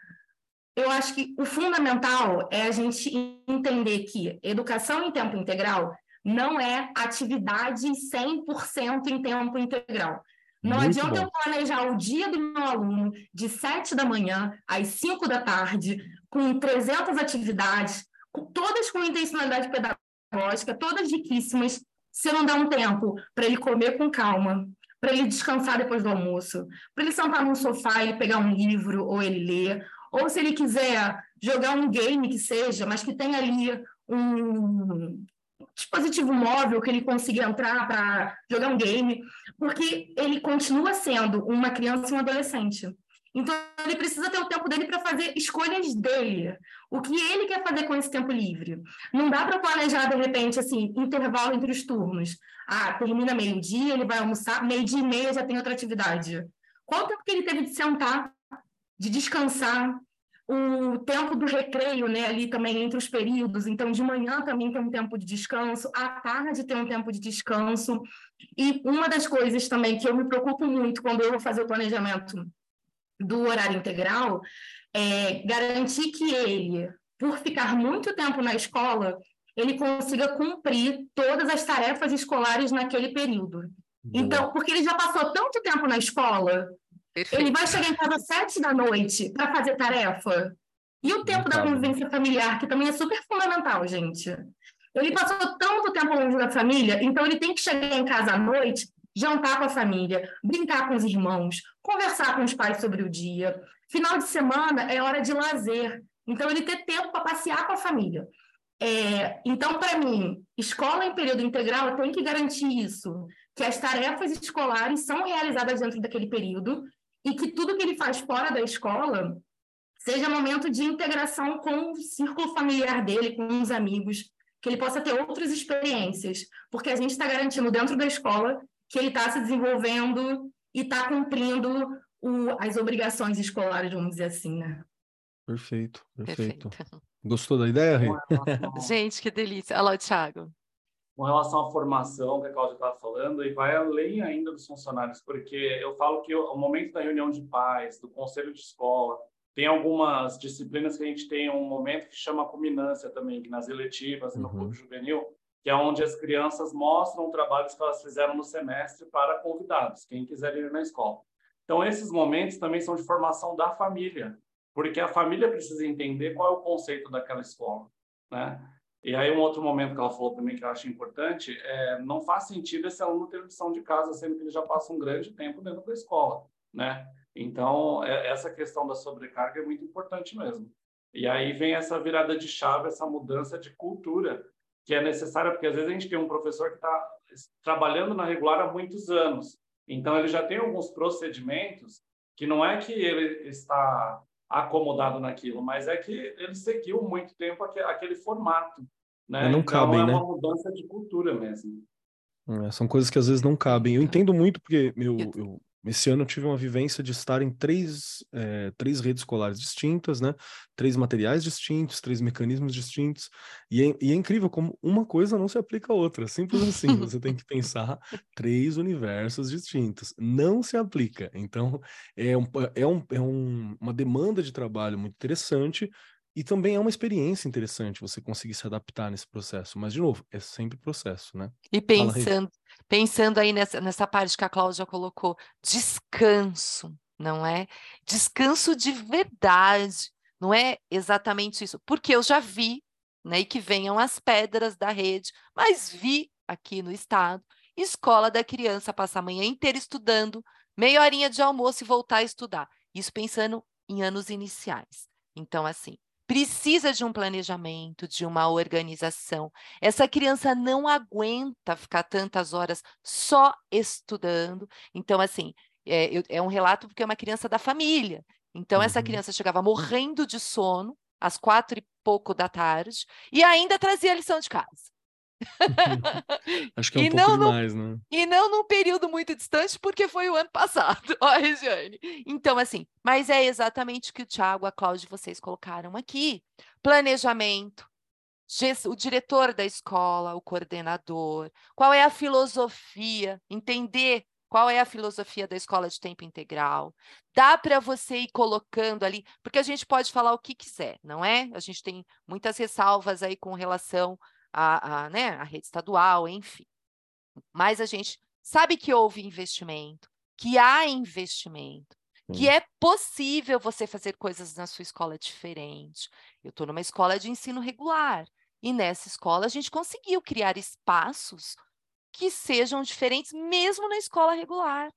Eu acho que o fundamental é a gente entender que educação em tempo integral não é atividade 100% em tempo integral. Não Muito adianta bom. eu planejar o dia do meu aluno de 7 da manhã às 5 da tarde, com 300 atividades, todas com intencionalidade pedagógica, todas riquíssimas, se não dá um tempo para ele comer com calma, para ele descansar depois do almoço, para ele sentar num sofá e pegar um livro ou ele ler, ou se ele quiser jogar um game que seja, mas que tenha ali um dispositivo móvel que ele consiga entrar para jogar um game, porque ele continua sendo uma criança e um adolescente. Então, ele precisa ter o tempo dele para fazer escolhas dele. O que ele quer fazer com esse tempo livre. Não dá para planejar, de repente, assim, intervalo entre os turnos. Ah, termina meio-dia, ele vai almoçar, meio-dia e meia já tem outra atividade. Qual o tempo que ele teve de sentar de descansar. o tempo do recreio, né, ali também entre os períodos. Então, de manhã também tem um tempo de descanso, à tarde tem um tempo de descanso. E uma das coisas também que eu me preocupo muito quando eu vou fazer o planejamento do horário integral é garantir que ele, por ficar muito tempo na escola, ele consiga cumprir todas as tarefas escolares naquele período. Boa. Então, porque ele já passou tanto tempo na escola, Perfeito. ele vai chegar em casa às sete da noite para fazer tarefa. E o tempo da convivência familiar, que também é super fundamental, gente. Ele passou tanto tempo longe da família, então ele tem que chegar em casa à noite, jantar com a família, brincar com os irmãos, conversar com os pais sobre o dia. Final de semana é hora de lazer, então ele ter tempo para passear com a família. É, então, para mim, escola em período integral tem que garantir isso, que as tarefas escolares são realizadas dentro daquele período e que tudo que ele faz fora da escola seja momento de integração com o círculo familiar dele, com os amigos, que ele possa ter outras experiências, porque a gente está garantindo dentro da escola que ele está se desenvolvendo e está cumprindo o, as obrigações escolares, vamos dizer assim, né? Perfeito, perfeito. perfeito. Gostou da ideia, Rê? Gente, que delícia. Olha lá, Thiago. Com relação à formação que a Cláudia estava falando, e vai além ainda dos funcionários, porque eu falo que o momento da reunião de pais, do conselho de escola, tem algumas disciplinas que a gente tem um momento que chama culminância também, que nas eletivas e no uhum. clube juvenil, que é onde as crianças mostram trabalhos que elas fizeram no semestre para convidados, quem quiser ir na escola. Então, esses momentos também são de formação da família porque a família precisa entender qual é o conceito daquela escola, né? E aí um outro momento que ela falou também que eu acho importante é não faz sentido esse aluno ter lição de casa sendo que ele já passa um grande tempo dentro da escola, né? Então é, essa questão da sobrecarga é muito importante mesmo. E aí vem essa virada de chave, essa mudança de cultura que é necessária porque às vezes a gente tem um professor que está trabalhando na regular há muitos anos, então ele já tem alguns procedimentos que não é que ele está acomodado naquilo, mas é que ele seguiu muito tempo aquele, formato. Né? Não então, cabem, é né? uma mudança de cultura mesmo. É, são coisas que às vezes não cabem. Eu entendo muito porque meu, eu, esse ano eu tive uma vivência de estar em três, é, três redes escolares distintas, né? Três materiais distintos, três mecanismos distintos. E é, e é incrível como uma coisa não se aplica à outra. Simples assim. Você tem que pensar três universos distintos. Não se aplica. Então, é, um, é, um, é um, uma demanda de trabalho muito interessante. E também é uma experiência interessante você conseguir se adaptar nesse processo. Mas, de novo, é sempre processo, né? E pensando, pensando aí nessa, nessa parte que a Cláudia colocou, descanso, não é? Descanso de verdade, não é exatamente isso. Porque eu já vi, né, e que venham as pedras da rede, mas vi aqui no estado, escola da criança passar a manhã inteira estudando, meia horinha de almoço e voltar a estudar. Isso pensando em anos iniciais. Então, assim, precisa de um planejamento, de uma organização. Essa criança não aguenta ficar tantas horas só estudando. Então, assim, é, é um relato porque é uma criança da família. Então, uhum. essa criança chegava morrendo de sono às quatro e pouco da tarde e ainda trazia a lição de casa. Acho que é um e pouco demais, no, né? E não num período muito distante, porque foi o ano passado, ó, Regiane. Então, assim, mas é exatamente o que o Tiago, a Cláudia, vocês colocaram aqui. Planejamento, o diretor da escola, o coordenador, qual é a filosofia, entender qual é a filosofia da escola de tempo integral. Dá para você ir colocando ali, porque a gente pode falar o que quiser, não é? A gente tem muitas ressalvas aí com relação a, a, né, a rede estadual, enfim. Mas a gente sabe que houve investimento, que há investimento, que é possível você fazer coisas na sua escola diferente. Eu estou numa escola de ensino regular, e nessa escola a gente conseguiu criar espaços que sejam diferentes, mesmo na escola regular.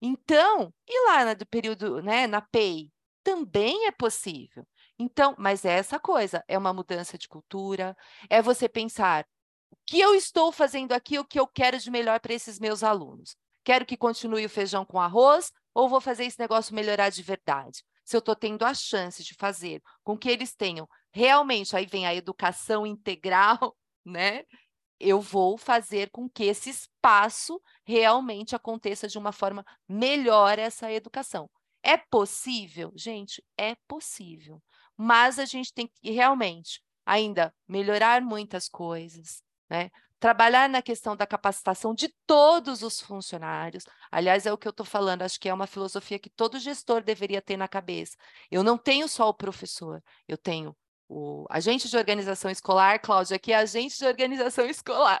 Então, e lá no período, né, na PEI, também é possível. Então, mas é essa coisa, é uma mudança de cultura, é você pensar o que eu estou fazendo aqui, o que eu quero de melhor para esses meus alunos. Quero que continue o feijão com arroz ou vou fazer esse negócio melhorar de verdade? Se eu estou tendo a chance de fazer com que eles tenham realmente, aí vem a educação integral, né? Eu vou fazer com que esse espaço realmente aconteça de uma forma melhor essa educação. É possível? Gente, é possível. Mas a gente tem que realmente ainda melhorar muitas coisas, né? Trabalhar na questão da capacitação de todos os funcionários. Aliás, é o que eu estou falando, acho que é uma filosofia que todo gestor deveria ter na cabeça. Eu não tenho só o professor, eu tenho o agente de organização escolar, Cláudia, que é agente de organização escolar,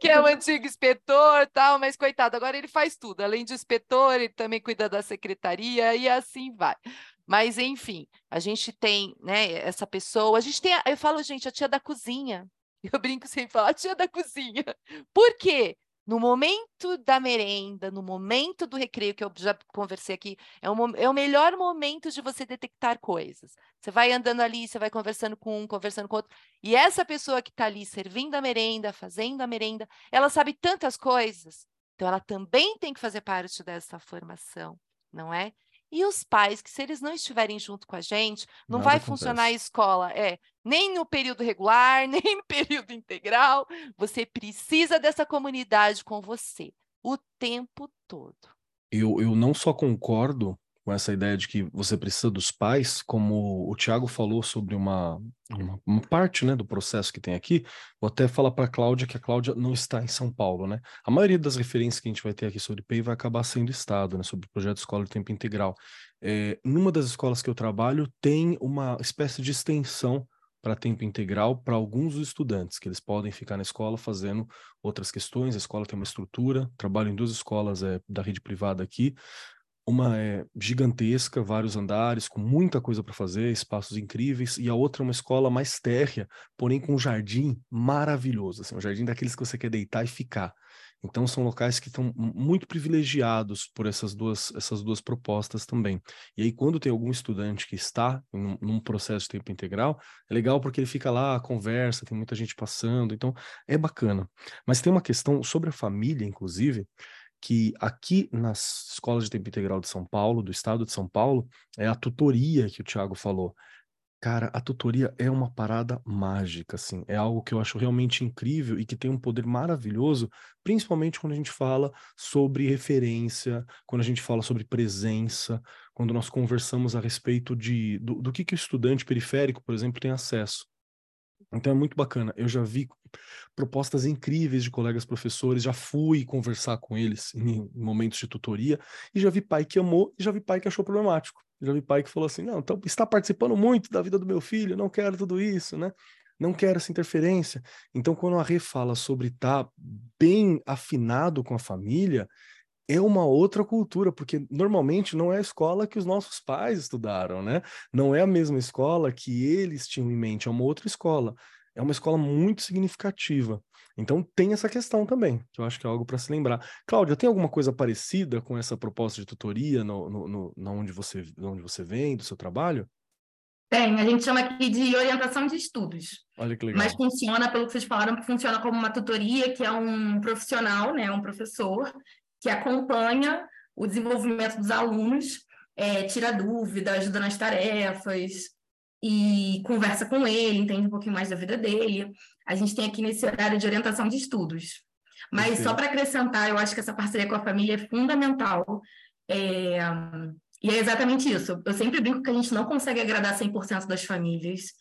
que é o antigo inspetor, tal, mas coitado, agora ele faz tudo. Além de inspetor, ele também cuida da secretaria e assim vai. Mas enfim, a gente tem, né, essa pessoa, a gente tem, eu falo, gente, a tia da cozinha. Eu brinco sem falar, tia da cozinha. Por quê? no momento da merenda, no momento do recreio, que eu já conversei aqui, é, um, é o melhor momento de você detectar coisas. Você vai andando ali, você vai conversando com um, conversando com outro, e essa pessoa que está ali servindo a merenda, fazendo a merenda, ela sabe tantas coisas, então ela também tem que fazer parte dessa formação, não é? E os pais, que se eles não estiverem junto com a gente, não Nada vai acontece. funcionar a escola, é, nem no período regular, nem no período integral. Você precisa dessa comunidade com você o tempo todo. Eu, eu não só concordo com essa ideia de que você precisa dos pais, como o Tiago falou sobre uma, uma, uma, parte né, do processo que tem aqui, vou até falar para a Cláudia que a Cláudia não está em São Paulo. Né? A maioria das referências que a gente vai ter aqui sobre PEI vai acabar sendo Estado, né, sobre o projeto Escola de Tempo Integral. É, numa das escolas que eu trabalho, tem uma espécie de extensão para tempo integral para alguns estudantes, que eles podem ficar na escola fazendo outras questões. A escola tem uma estrutura, trabalho em duas escolas é, da rede privada aqui, uma é gigantesca, vários andares, com muita coisa para fazer, espaços incríveis, e a outra é uma escola mais térrea, porém com um jardim maravilhoso, assim, um jardim daqueles que você quer deitar e ficar. Então são locais que estão muito privilegiados por essas duas, essas duas propostas também. E aí quando tem algum estudante que está em, num processo de tempo integral, é legal porque ele fica lá, conversa, tem muita gente passando, então é bacana. Mas tem uma questão sobre a família, inclusive, que aqui nas escolas de tempo integral de São Paulo, do estado de São Paulo, é a tutoria que o Thiago falou. Cara, a tutoria é uma parada mágica, assim, é algo que eu acho realmente incrível e que tem um poder maravilhoso, principalmente quando a gente fala sobre referência, quando a gente fala sobre presença, quando nós conversamos a respeito de, do, do que, que o estudante periférico, por exemplo, tem acesso. Então é muito bacana. Eu já vi propostas incríveis de colegas professores, já fui conversar com eles em momentos de tutoria e já vi pai que amou e já vi pai que achou problemático. Já vi pai que falou assim: não, então está participando muito da vida do meu filho, não quero tudo isso, né? Não quero essa interferência. Então, quando a Rê fala sobre estar tá bem afinado com a família, é uma outra cultura, porque normalmente não é a escola que os nossos pais estudaram, né? Não é a mesma escola que eles tinham em mente, é uma outra escola. É uma escola muito significativa. Então tem essa questão também, que eu acho que é algo para se lembrar. Cláudia, tem alguma coisa parecida com essa proposta de tutoria no, no, no, no onde, você, onde você vem, do seu trabalho? Tem, a gente chama aqui de orientação de estudos. Olha que legal. Mas funciona, pelo que vocês falaram, funciona como uma tutoria, que é um profissional, né, um professor, que acompanha o desenvolvimento dos alunos, é, tira dúvidas, ajuda nas tarefas e conversa com ele, entende um pouquinho mais da vida dele. A gente tem aqui nesse horário de orientação de estudos. Mas só para acrescentar, eu acho que essa parceria com a família é fundamental. É... E é exatamente isso. Eu sempre brinco que a gente não consegue agradar 100% das famílias.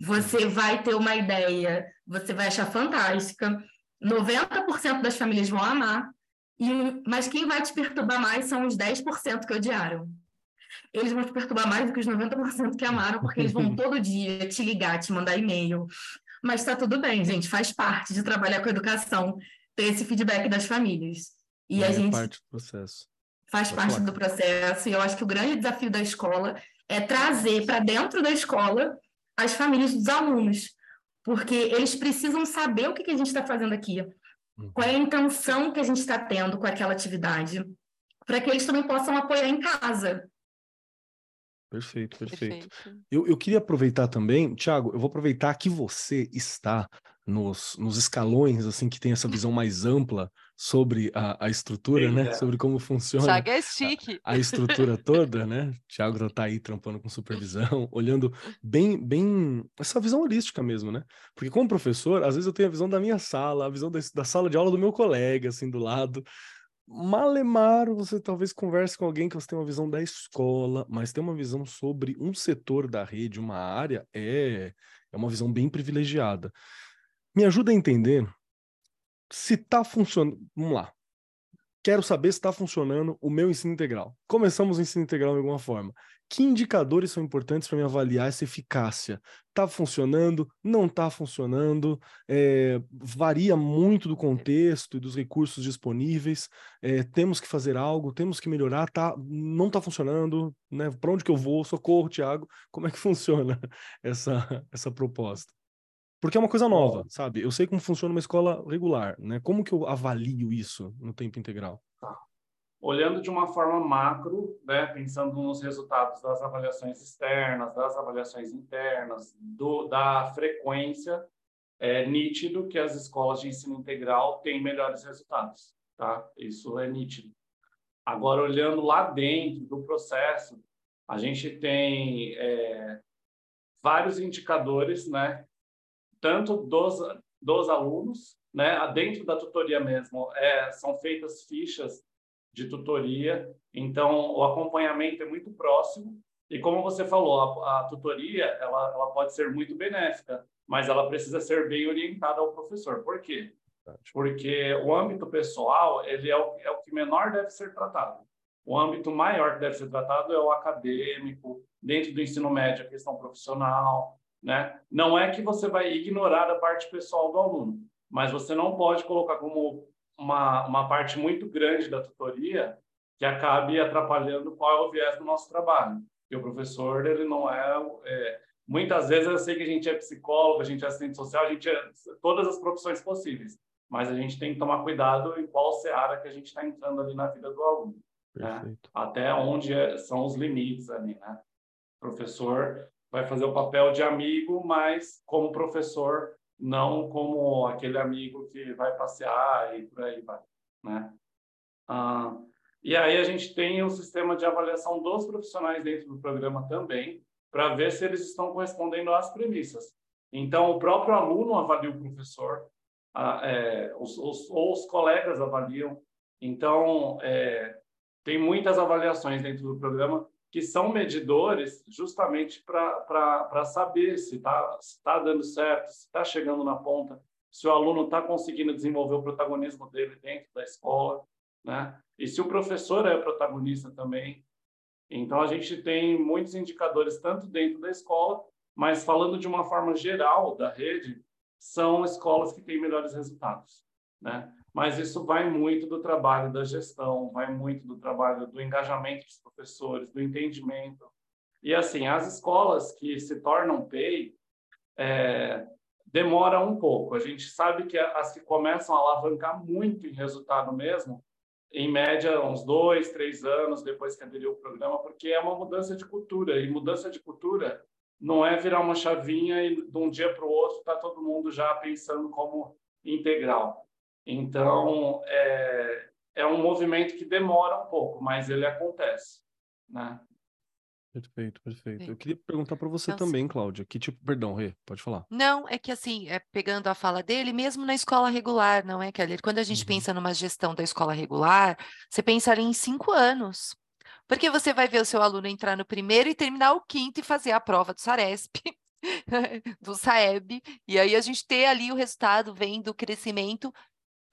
Você vai ter uma ideia, você vai achar fantástica. 90% das famílias vão amar, e, mas quem vai te perturbar mais são os 10% que odiaram. Eles vão te perturbar mais do que os 90% que amaram, porque eles vão todo dia te ligar, te mandar e-mail. Mas está tudo bem, gente, faz parte de trabalhar com educação, ter esse feedback das famílias. E a gente parte do processo. Faz Pode parte falar. do processo, e eu acho que o grande desafio da escola é trazer para dentro da escola as famílias dos alunos, porque eles precisam saber o que, que a gente está fazendo aqui. Qual é a intenção que a gente está tendo com aquela atividade? Para que eles também possam apoiar em casa. Perfeito, perfeito. perfeito. Eu, eu queria aproveitar também, Tiago, eu vou aproveitar que você está nos, nos escalões, assim, que tem essa visão mais ampla sobre a, a estrutura, Sim, né? É. Sobre como funciona. Thiago é chique. A, a estrutura toda, né? Thiago tá aí trampando com supervisão, olhando bem, bem essa visão holística mesmo, né? Porque como professor, às vezes eu tenho a visão da minha sala, a visão da, da sala de aula do meu colega, assim, do lado. Malemar, você talvez converse com alguém que você tem uma visão da escola, mas tem uma visão sobre um setor da rede, uma área, é, é uma visão bem privilegiada. Me ajuda a entender se está funcionando. Vamos lá. Quero saber se está funcionando o meu ensino integral. Começamos o ensino integral de alguma forma. Que indicadores são importantes para me avaliar essa eficácia? Está funcionando? Não está funcionando? É, varia muito do contexto e dos recursos disponíveis. É, temos que fazer algo, temos que melhorar. Tá, não está funcionando? Né? Para onde que eu vou? Socorro, Tiago. Como é que funciona essa, essa proposta? Porque é uma coisa nova, sabe? Eu sei como funciona uma escola regular, né? Como que eu avalio isso no tempo integral? Tá. Olhando de uma forma macro, né, pensando nos resultados das avaliações externas, das avaliações internas, do, da frequência, é nítido que as escolas de ensino integral têm melhores resultados, tá? Isso é nítido. Agora, olhando lá dentro do processo, a gente tem é, vários indicadores, né, tanto dos, dos alunos, né, dentro da tutoria mesmo, é, são feitas fichas de tutoria, então o acompanhamento é muito próximo, e como você falou, a, a tutoria ela, ela pode ser muito benéfica, mas ela precisa ser bem orientada ao professor. Por quê? Porque o âmbito pessoal ele é o, é o que menor deve ser tratado. O âmbito maior que deve ser tratado é o acadêmico, dentro do ensino médio, a questão profissional, né? Não é que você vai ignorar a parte pessoal do aluno, mas você não pode colocar como uma, uma parte muito grande da tutoria que acabe atrapalhando qual é o viés do nosso trabalho. Porque o professor, ele não é, é Muitas vezes eu sei que a gente é psicólogo, a gente é assistente social, a gente é todas as profissões possíveis, mas a gente tem que tomar cuidado em qual seara que a gente está entrando ali na vida do aluno. Né? Até onde é, são os limites ali, né? O professor, vai fazer o papel de amigo, mas como professor, não como aquele amigo que vai passear e por aí vai, né? Ah, e aí a gente tem um sistema de avaliação dos profissionais dentro do programa também, para ver se eles estão correspondendo às premissas. Então, o próprio aluno avalia o professor, é, os, os, ou os colegas avaliam. Então, é, tem muitas avaliações dentro do programa que são medidores justamente para saber se está tá dando certo, se está chegando na ponta, se o aluno está conseguindo desenvolver o protagonismo dele dentro da escola, né? E se o professor é protagonista também. Então, a gente tem muitos indicadores, tanto dentro da escola, mas falando de uma forma geral da rede, são escolas que têm melhores resultados, né? Mas isso vai muito do trabalho da gestão, vai muito do trabalho do engajamento dos professores, do entendimento. E assim, as escolas que se tornam PEI é, demoram um pouco. A gente sabe que as que começam a alavancar muito em resultado mesmo, em média, uns dois, três anos depois que aderiu o programa, porque é uma mudança de cultura. E mudança de cultura não é virar uma chavinha e de um dia para o outro está todo mundo já pensando como integral. Então, é, é um movimento que demora um pouco, mas ele acontece, né? Perfeito, perfeito. Eu queria perguntar para você então, também, Cláudia, que tipo, perdão, Rê, pode falar. Não, é que assim, é, pegando a fala dele, mesmo na escola regular, não é, Kelly? Quando a gente uhum. pensa numa gestão da escola regular, você pensa ali em cinco anos. Porque você vai ver o seu aluno entrar no primeiro e terminar o quinto e fazer a prova do Saresp, do Saeb, e aí a gente ter ali o resultado, vendo o crescimento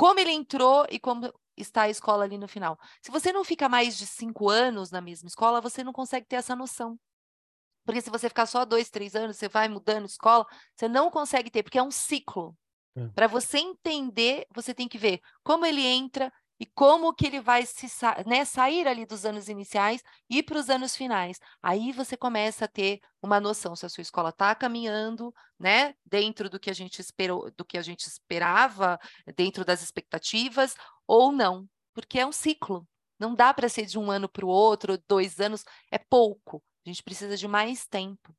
como ele entrou e como está a escola ali no final. Se você não fica mais de cinco anos na mesma escola, você não consegue ter essa noção. Porque se você ficar só dois, três anos, você vai mudando de escola, você não consegue ter, porque é um ciclo. É. Para você entender, você tem que ver como ele entra, e como que ele vai se né, sair ali dos anos iniciais e para os anos finais. Aí você começa a ter uma noção se a sua escola está caminhando, né, dentro do que a gente esperou, do que a gente esperava, dentro das expectativas ou não, porque é um ciclo. Não dá para ser de um ano para o outro, dois anos é pouco. A gente precisa de mais tempo.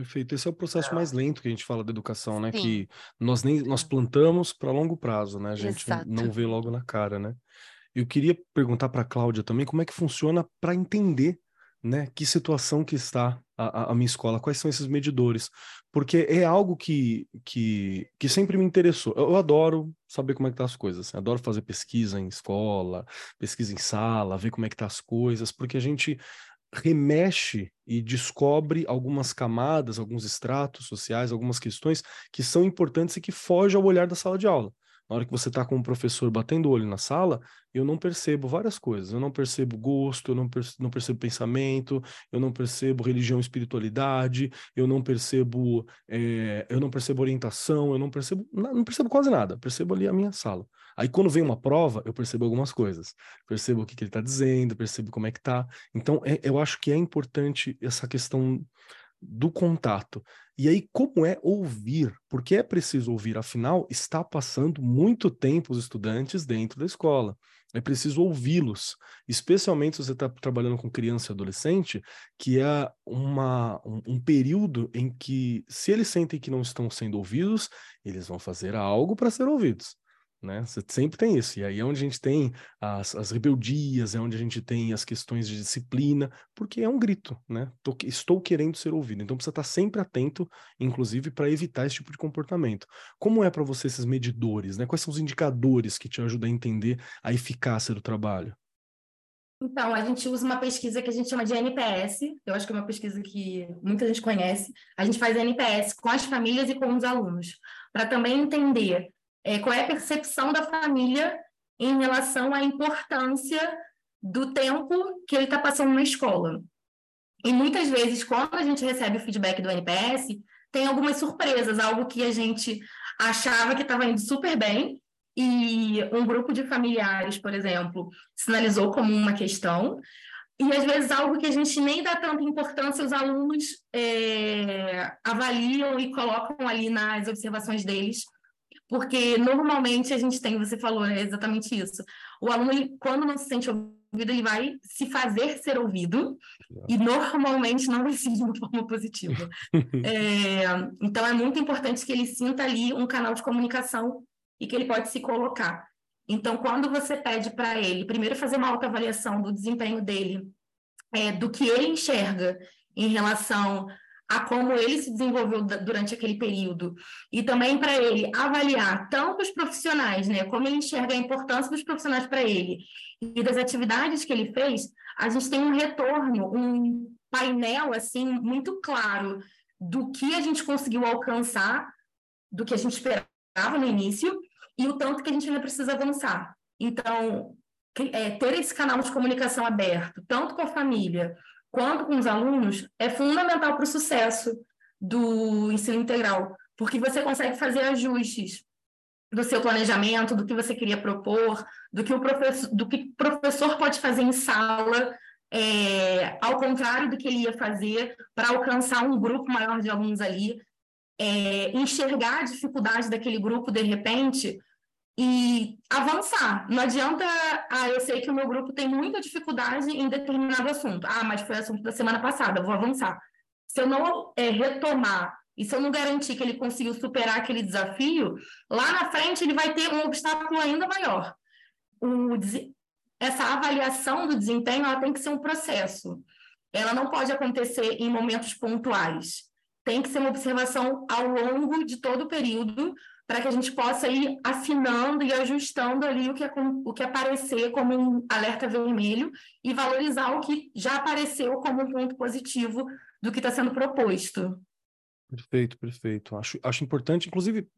Perfeito. Esse é o processo mais lento que a gente fala da educação, né? Sim. Que nós nem nós plantamos para longo prazo, né? A gente Exato. não vê logo na cara, né? Eu queria perguntar para a Cláudia também como é que funciona para entender né? Que situação que está a, a, minha escola? Quais são esses medidores? Porque é algo que, que, que sempre me interessou. Eu, eu adoro saber como é que tá as coisas. Eu adoro fazer pesquisa em escola, pesquisa em sala, ver como é que tá as coisas, porque a gente remexe e descobre algumas camadas, alguns estratos sociais, algumas questões que são importantes e que fogem ao olhar da sala de aula. Na hora que você está com o professor batendo o olho na sala, eu não percebo várias coisas. Eu não percebo gosto, eu não, percebo, não percebo pensamento, eu não percebo religião e espiritualidade, eu não percebo, é, eu não percebo orientação, eu não percebo, não percebo quase nada. Percebo ali a minha sala. Aí quando vem uma prova, eu percebo algumas coisas. Percebo o que, que ele está dizendo, percebo como é que tá. Então, é, eu acho que é importante essa questão do contato. E aí, como é ouvir? Porque é preciso ouvir, afinal, está passando muito tempo os estudantes dentro da escola. É preciso ouvi-los, especialmente se você está trabalhando com criança e adolescente, que é uma, um, um período em que, se eles sentem que não estão sendo ouvidos, eles vão fazer algo para ser ouvidos né? Sempre tem isso. E aí é onde a gente tem as, as rebeldias, é onde a gente tem as questões de disciplina, porque é um grito, né? Tô, estou querendo ser ouvido. Então precisa estar sempre atento, inclusive, para evitar esse tipo de comportamento. Como é para você esses medidores, né? Quais são os indicadores que te ajudam a entender a eficácia do trabalho? Então, a gente usa uma pesquisa que a gente chama de NPS, eu acho que é uma pesquisa que muita gente conhece. A gente faz NPS com as famílias e com os alunos, para também entender é, qual é a percepção da família em relação à importância do tempo que ele está passando na escola. E muitas vezes, quando a gente recebe o feedback do NPS, tem algumas surpresas, algo que a gente achava que estava indo super bem, e um grupo de familiares, por exemplo, sinalizou como uma questão, e às vezes algo que a gente nem dá tanta importância, os alunos é, avaliam e colocam ali nas observações deles porque normalmente a gente tem, você falou, é exatamente isso. O aluno, ele, quando não se sente ouvido, ele vai se fazer ser ouvido, e normalmente não vai ser de uma forma positiva. é, então, é muito importante que ele sinta ali um canal de comunicação e que ele pode se colocar. Então, quando você pede para ele, primeiro fazer uma autoavaliação do desempenho dele, é, do que ele enxerga em relação a como ele se desenvolveu durante aquele período e também para ele avaliar tanto os profissionais, né, como ele enxerga a importância dos profissionais para ele e das atividades que ele fez, a gente tem um retorno, um painel assim muito claro do que a gente conseguiu alcançar, do que a gente esperava no início e o tanto que a gente ainda precisa avançar. Então, é, ter esse canal de comunicação aberto, tanto com a família quanto com os alunos, é fundamental para o sucesso do ensino integral, porque você consegue fazer ajustes do seu planejamento, do que você queria propor, do que o professor, do que professor pode fazer em sala, é, ao contrário do que ele ia fazer para alcançar um grupo maior de alunos ali, é, enxergar a dificuldade daquele grupo de repente e avançar. Não adianta, ah, eu sei que o meu grupo tem muita dificuldade em determinado assunto. Ah, mas foi assunto da semana passada, vou avançar. Se eu não é, retomar e se eu não garantir que ele conseguiu superar aquele desafio, lá na frente ele vai ter um obstáculo ainda maior. O, essa avaliação do desempenho ela tem que ser um processo. Ela não pode acontecer em momentos pontuais. Tem que ser uma observação ao longo de todo o período, para que a gente possa ir afinando e ajustando ali o que, é, o que aparecer como um alerta vermelho e valorizar o que já apareceu como um ponto positivo do que está sendo proposto. Perfeito, perfeito. Acho, acho importante, inclusive,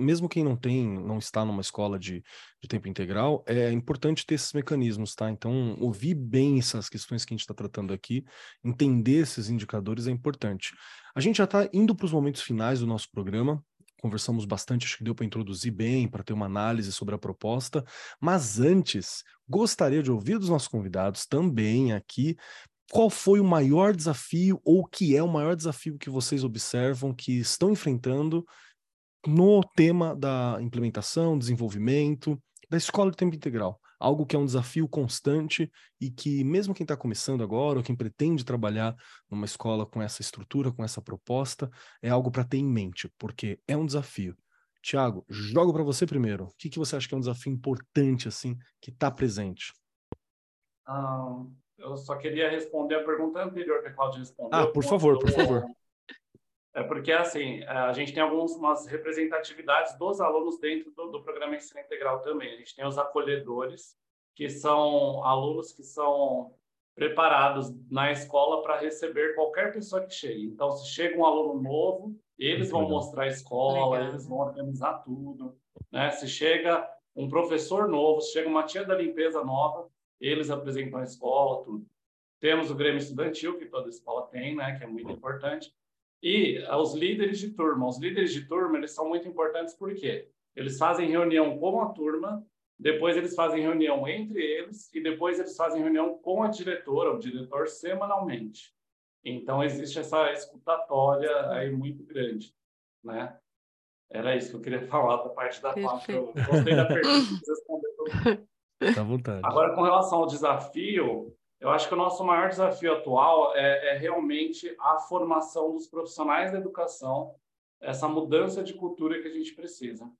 mesmo quem não tem, não está numa escola de, de tempo integral, é importante ter esses mecanismos, tá? Então, ouvir bem essas questões que a gente está tratando aqui, entender esses indicadores é importante. A gente já está indo para os momentos finais do nosso programa conversamos bastante, acho que deu para introduzir bem, para ter uma análise sobre a proposta. Mas antes, gostaria de ouvir dos nossos convidados também aqui qual foi o maior desafio ou que é o maior desafio que vocês observam que estão enfrentando no tema da implementação, desenvolvimento da escola de tempo integral algo que é um desafio constante e que, mesmo quem está começando agora, ou quem pretende trabalhar numa escola com essa estrutura, com essa proposta, é algo para ter em mente, porque é um desafio. Tiago, jogo para você primeiro. O que, que você acha que é um desafio importante, assim, que está presente? Eu só queria responder a pergunta anterior que a Cláudia respondeu. Ah, por favor, por favor. É porque, assim, a gente tem algumas representatividades dos alunos dentro do, do programa Ensino Integral também. A gente tem os acolhedores, que são alunos que são preparados na escola para receber qualquer pessoa que chegue. Então, se chega um aluno novo, eles vão mostrar a escola, Legal. eles vão organizar tudo. Né? Se chega um professor novo, se chega uma tia da limpeza nova, eles apresentam a escola, tudo. Temos o Grêmio Estudantil, que toda escola tem, né, que é muito importante. E os líderes de turma. Os líderes de turma, eles são muito importantes porque eles fazem reunião com a turma, depois eles fazem reunião entre eles e depois eles fazem reunião com a diretora, o diretor, semanalmente. Então, existe essa escutatória aí muito grande, né? Era isso que eu queria falar da parte da parte. Eu gostei da pergunta, responder tudo. Tá vontade. Agora, com relação ao desafio, eu acho que o nosso maior desafio atual é, é realmente a formação dos profissionais da educação, essa mudança de cultura que a gente precisa.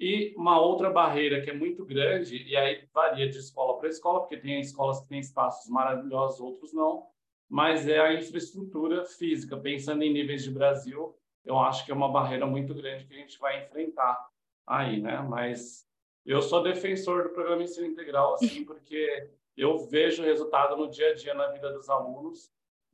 E uma outra barreira que é muito grande, e aí varia de escola para escola, porque tem escolas que têm espaços maravilhosos, outros não, mas é a infraestrutura física. Pensando em níveis de Brasil, eu acho que é uma barreira muito grande que a gente vai enfrentar aí, né? Mas eu sou defensor do programa Ensino Integral, assim, porque eu vejo resultado no dia a dia na vida dos alunos,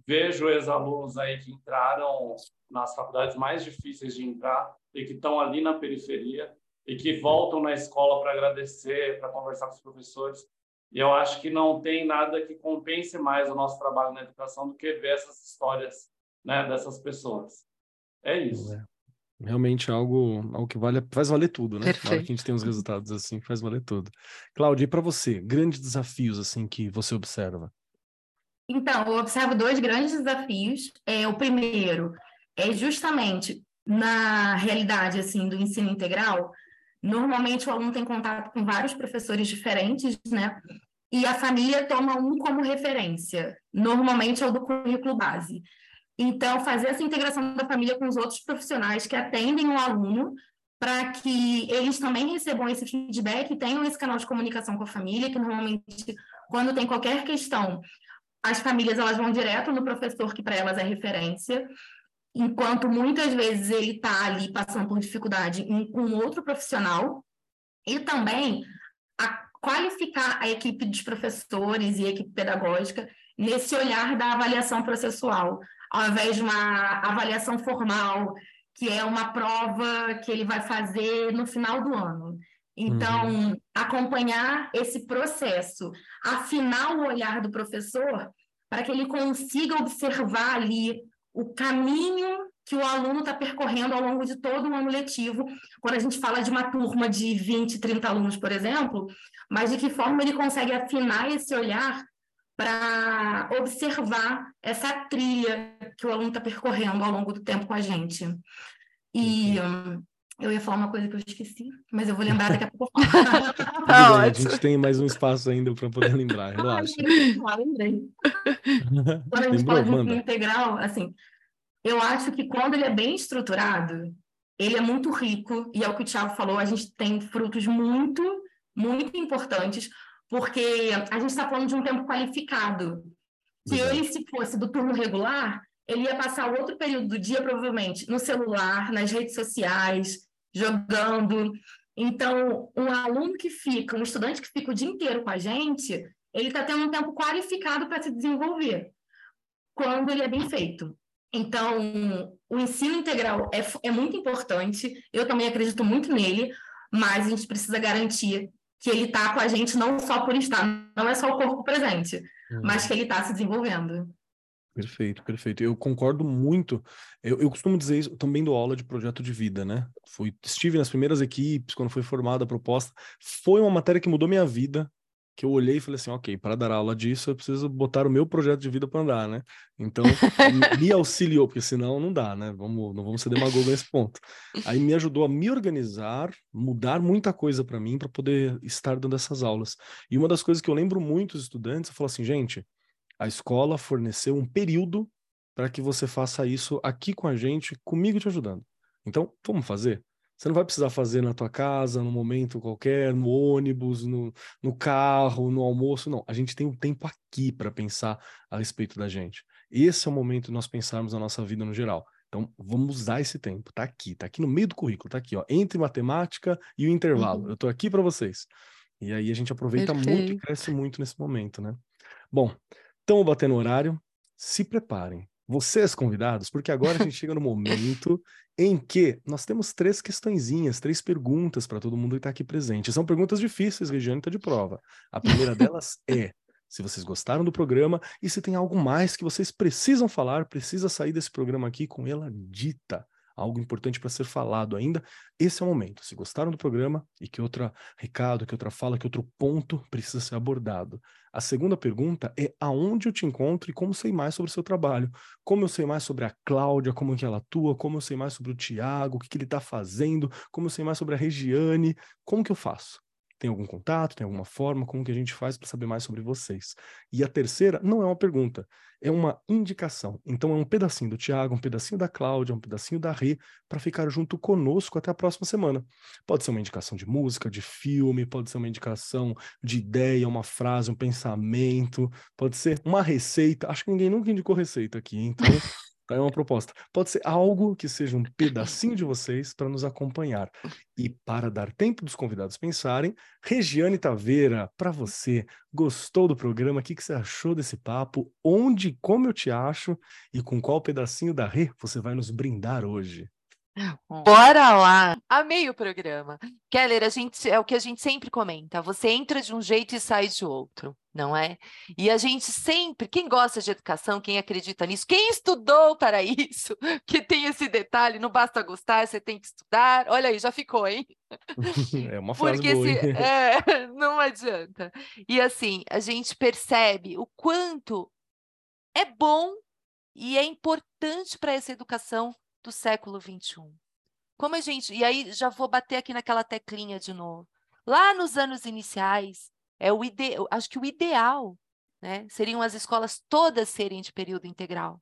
vejo ex-alunos aí que entraram nas faculdades mais difíceis de entrar e que estão ali na periferia e que voltam na escola para agradecer, para conversar com os professores. E eu acho que não tem nada que compense mais o nosso trabalho na educação do que ver essas histórias né, dessas pessoas. É isso. É realmente algo, algo que vale, faz valer tudo, né? Perfeito. Na hora que a gente tem os resultados assim, faz valer tudo. Cláudia, e para você, grandes desafios assim que você observa? Então, eu observo dois grandes desafios. É, o primeiro é justamente na realidade assim do ensino integral, normalmente o aluno tem contato com vários professores diferentes, né? E a família toma um como referência. Normalmente é o do currículo base. Então, fazer essa integração da família com os outros profissionais que atendem o aluno, para que eles também recebam esse feedback e tenham esse canal de comunicação com a família, que normalmente, quando tem qualquer questão, as famílias elas vão direto no professor que para elas é referência, enquanto muitas vezes ele está ali passando por dificuldade com outro profissional, e também a qualificar a equipe dos professores e a equipe pedagógica nesse olhar da avaliação processual ao invés de uma avaliação formal, que é uma prova que ele vai fazer no final do ano. Então, uhum. acompanhar esse processo, afinar o olhar do professor para que ele consiga observar ali o caminho que o aluno está percorrendo ao longo de todo o ano letivo, quando a gente fala de uma turma de 20, 30 alunos, por exemplo, mas de que forma ele consegue afinar esse olhar para observar essa trilha que o aluno está percorrendo ao longo do tempo com a gente. E eu ia falar uma coisa que eu esqueci, mas eu vou lembrar daqui a pouco. tá a gente tem mais um espaço ainda para poder lembrar, relaxa. Ah, lembrei. Quando a gente Lembrou? fala de integral, assim, eu acho que quando ele é bem estruturado, ele é muito rico, e é o que o Thiago falou, a gente tem frutos muito, muito importantes, porque a gente está falando de um tempo qualificado. Se Exato. ele se fosse do turno regular, ele ia passar outro período do dia, provavelmente, no celular, nas redes sociais, jogando. Então, um aluno que fica, um estudante que fica o dia inteiro com a gente, ele está tendo um tempo qualificado para se desenvolver, quando ele é bem feito. Então, o ensino integral é, é muito importante, eu também acredito muito nele, mas a gente precisa garantir que ele está com a gente não só por estar, não é só o corpo presente, uhum. mas que ele está se desenvolvendo. Perfeito, perfeito. Eu concordo muito. Eu, eu costumo dizer isso, também dou aula de projeto de vida, né? Fui, estive nas primeiras equipes, quando foi formada a proposta. Foi uma matéria que mudou minha vida que eu olhei e falei assim, ok, para dar aula disso eu preciso botar o meu projeto de vida para andar, né? Então me auxiliou, porque senão não dá, né? Vamos, não vamos ser demagogo nesse ponto. Aí me ajudou a me organizar, mudar muita coisa para mim para poder estar dando essas aulas. E uma das coisas que eu lembro muito dos estudantes, eu falo assim, gente, a escola forneceu um período para que você faça isso aqui com a gente, comigo te ajudando. Então, vamos fazer? Você não vai precisar fazer na tua casa, no momento qualquer, no ônibus, no, no carro, no almoço. Não, a gente tem um tempo aqui para pensar a respeito da gente. Esse é o momento de nós pensarmos na nossa vida no geral. Então, vamos usar esse tempo. Tá aqui, tá aqui no meio do currículo, tá aqui, ó, entre matemática e o intervalo. Uhum. Eu tô aqui para vocês. E aí a gente aproveita Perfeito. muito e cresce muito nesse momento, né? Bom, estamos batendo horário. Se preparem vocês convidados, porque agora a gente chega no momento em que nós temos três questõezinhas, três perguntas para todo mundo que está aqui presente. São perguntas difíceis, Regiane está de prova. A primeira delas é se vocês gostaram do programa e se tem algo mais que vocês precisam falar, precisa sair desse programa aqui com ela dita algo importante para ser falado ainda, esse é o momento. Se gostaram do programa e que outro recado, que outra fala, que outro ponto precisa ser abordado. A segunda pergunta é aonde eu te encontro e como sei mais sobre o seu trabalho. Como eu sei mais sobre a Cláudia, como que ela atua, como eu sei mais sobre o Tiago, o que, que ele está fazendo, como eu sei mais sobre a Regiane, como que eu faço? Tem algum contato? Tem alguma forma? Como que a gente faz para saber mais sobre vocês? E a terceira não é uma pergunta, é uma indicação. Então é um pedacinho do Tiago, um pedacinho da Cláudia, um pedacinho da Rê, para ficar junto conosco até a próxima semana. Pode ser uma indicação de música, de filme, pode ser uma indicação de ideia, uma frase, um pensamento, pode ser uma receita. Acho que ninguém nunca indicou receita aqui, então É uma proposta. Pode ser algo que seja um pedacinho de vocês para nos acompanhar. E para dar tempo dos convidados pensarem, Regiane Taveira, para você, gostou do programa? O que, que você achou desse papo? Onde, como eu te acho? E com qual pedacinho da Rê você vai nos brindar hoje? Bora lá! Amei o programa. Keller, a gente, é o que a gente sempre comenta: você entra de um jeito e sai de outro, não é? E a gente sempre, quem gosta de educação, quem acredita nisso, quem estudou para isso, que tem esse detalhe, não basta gostar, você tem que estudar. Olha aí, já ficou, hein? É uma frase Porque boa, se, é, não adianta. E assim, a gente percebe o quanto é bom e é importante para essa educação do século XXI. Como a gente. E aí já vou bater aqui naquela teclinha de novo. Lá nos anos iniciais, é o ide... acho que o ideal né, seriam as escolas todas serem de período integral.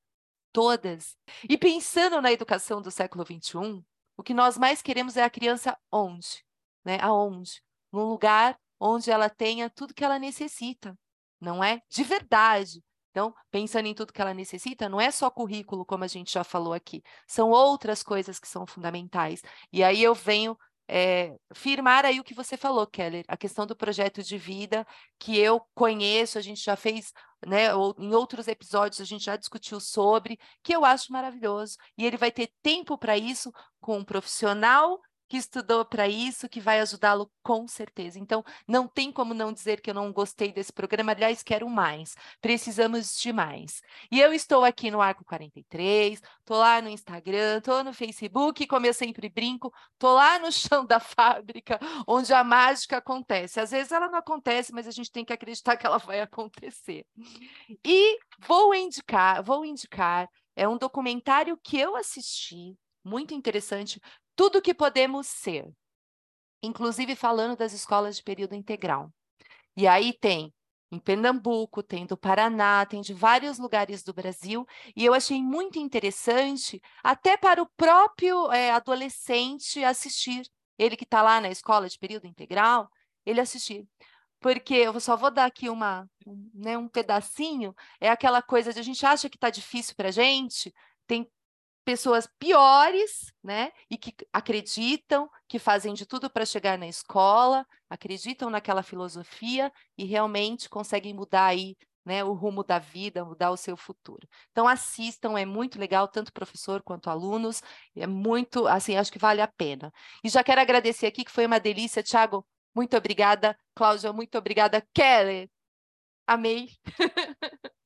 Todas. E pensando na educação do século XXI, o que nós mais queremos é a criança onde? Né? Aonde? Num lugar onde ela tenha tudo que ela necessita, não é? De verdade. Então, pensando em tudo que ela necessita, não é só currículo, como a gente já falou aqui, são outras coisas que são fundamentais. E aí eu venho é, firmar aí o que você falou, Keller, a questão do projeto de vida que eu conheço, a gente já fez, né, ou, em outros episódios a gente já discutiu sobre, que eu acho maravilhoso. E ele vai ter tempo para isso com um profissional que estudou para isso, que vai ajudá-lo com certeza. Então, não tem como não dizer que eu não gostei desse programa. Aliás, quero mais. Precisamos de mais. E eu estou aqui no Arco 43, estou lá no Instagram, estou no Facebook, como eu sempre brinco, estou lá no chão da fábrica, onde a mágica acontece. Às vezes ela não acontece, mas a gente tem que acreditar que ela vai acontecer. E vou indicar, vou indicar, é um documentário que eu assisti, muito interessante, tudo que podemos ser, inclusive falando das escolas de período integral. E aí tem em Pernambuco, tem do Paraná, tem de vários lugares do Brasil, e eu achei muito interessante, até para o próprio é, adolescente assistir, ele que está lá na escola de período integral, ele assistir. Porque eu só vou dar aqui uma, um, né, um pedacinho, é aquela coisa de a gente acha que está difícil para a gente, tem pessoas piores, né? E que acreditam, que fazem de tudo para chegar na escola, acreditam naquela filosofia e realmente conseguem mudar aí, né, o rumo da vida, mudar o seu futuro. Então assistam, é muito legal, tanto professor quanto alunos, é muito, assim, acho que vale a pena. E já quero agradecer aqui que foi uma delícia, Thiago, muito obrigada, Cláudia, muito obrigada, Kelly. Amei.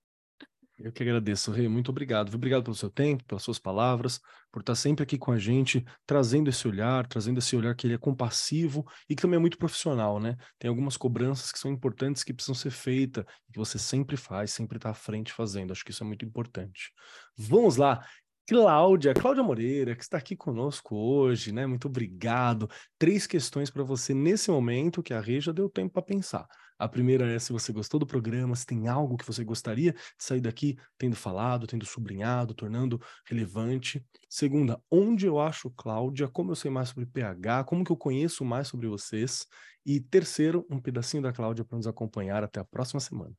Eu que agradeço, Rei. Muito obrigado. Obrigado pelo seu tempo, pelas suas palavras, por estar sempre aqui com a gente, trazendo esse olhar, trazendo esse olhar que ele é compassivo e que também é muito profissional, né? Tem algumas cobranças que são importantes que precisam ser feitas, que você sempre faz, sempre está à frente fazendo. Acho que isso é muito importante. Vamos lá. Cláudia, Cláudia Moreira, que está aqui conosco hoje, né? Muito obrigado. Três questões para você nesse momento que a Rê já deu tempo para pensar. A primeira é se você gostou do programa, se tem algo que você gostaria de sair daqui tendo falado, tendo sublinhado, tornando relevante. Segunda, onde eu acho Cláudia, como eu sei mais sobre PH, como que eu conheço mais sobre vocês. E terceiro, um pedacinho da Cláudia para nos acompanhar até a próxima semana.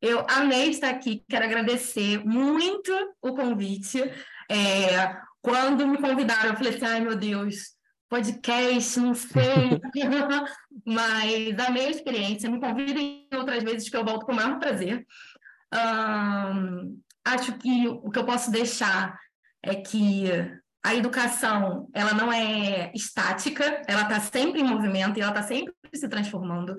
Eu amei estar aqui, quero agradecer muito o convite. É, quando me convidaram, eu falei assim: ai meu Deus, podcast, não sei. Mas amei a experiência, me convidem outras vezes que eu volto com o maior prazer. Acho que o que eu posso deixar é que a educação ela não é estática, ela está sempre em movimento e ela está sempre se transformando.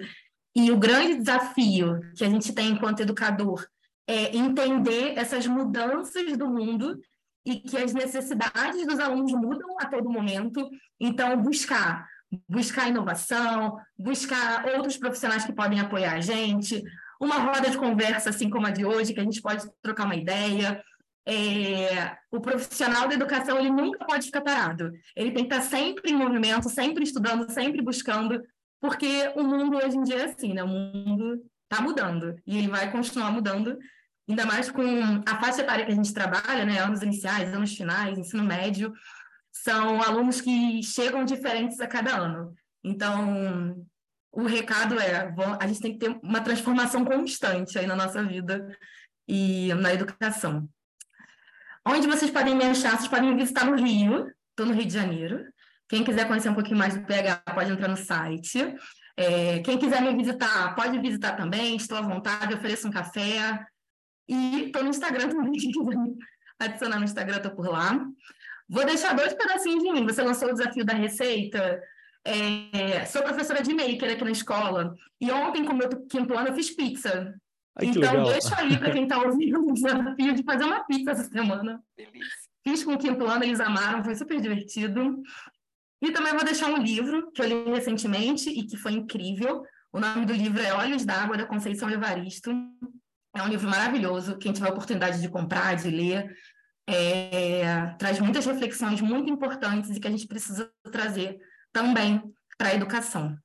E o grande desafio que a gente tem enquanto educador é entender essas mudanças do mundo e que as necessidades dos alunos mudam a todo momento. Então, buscar buscar inovação, buscar outros profissionais que podem apoiar a gente, uma roda de conversa assim como a de hoje, que a gente pode trocar uma ideia. É, o profissional da educação ele nunca pode ficar parado. Ele tem que estar sempre em movimento, sempre estudando, sempre buscando porque o mundo hoje em dia é assim, né? O mundo está mudando e ele vai continuar mudando, ainda mais com a faixa etária que a gente trabalha, né? Anos iniciais, anos finais, ensino médio, são alunos que chegam diferentes a cada ano. Então, o recado é: a gente tem que ter uma transformação constante aí na nossa vida e na educação. Onde vocês podem me achar? Vocês podem me visitar no Rio, estou no Rio de Janeiro. Quem quiser conhecer um pouquinho mais do PH, pode entrar no site. É, quem quiser me visitar, pode visitar também, estou à vontade, ofereço um café. E estou no Instagram também, quem quiser me adicionar no Instagram, estou por lá. Vou deixar dois pedacinhos de mim. Você lançou o desafio da receita. É, sou professora de maker aqui na escola. E ontem, com o meu quinto ano, eu fiz pizza. Ai, então, deixa aí para quem está ouvindo o desafio de fazer uma pizza essa semana. Fiz com o quinto ano, eles amaram, foi super divertido. E também vou deixar um livro que eu li recentemente e que foi incrível. O nome do livro é Olhos d'Água, da Conceição Evaristo. É um livro maravilhoso. Quem tiver a oportunidade de comprar, de ler, é, traz muitas reflexões muito importantes e que a gente precisa trazer também para a educação.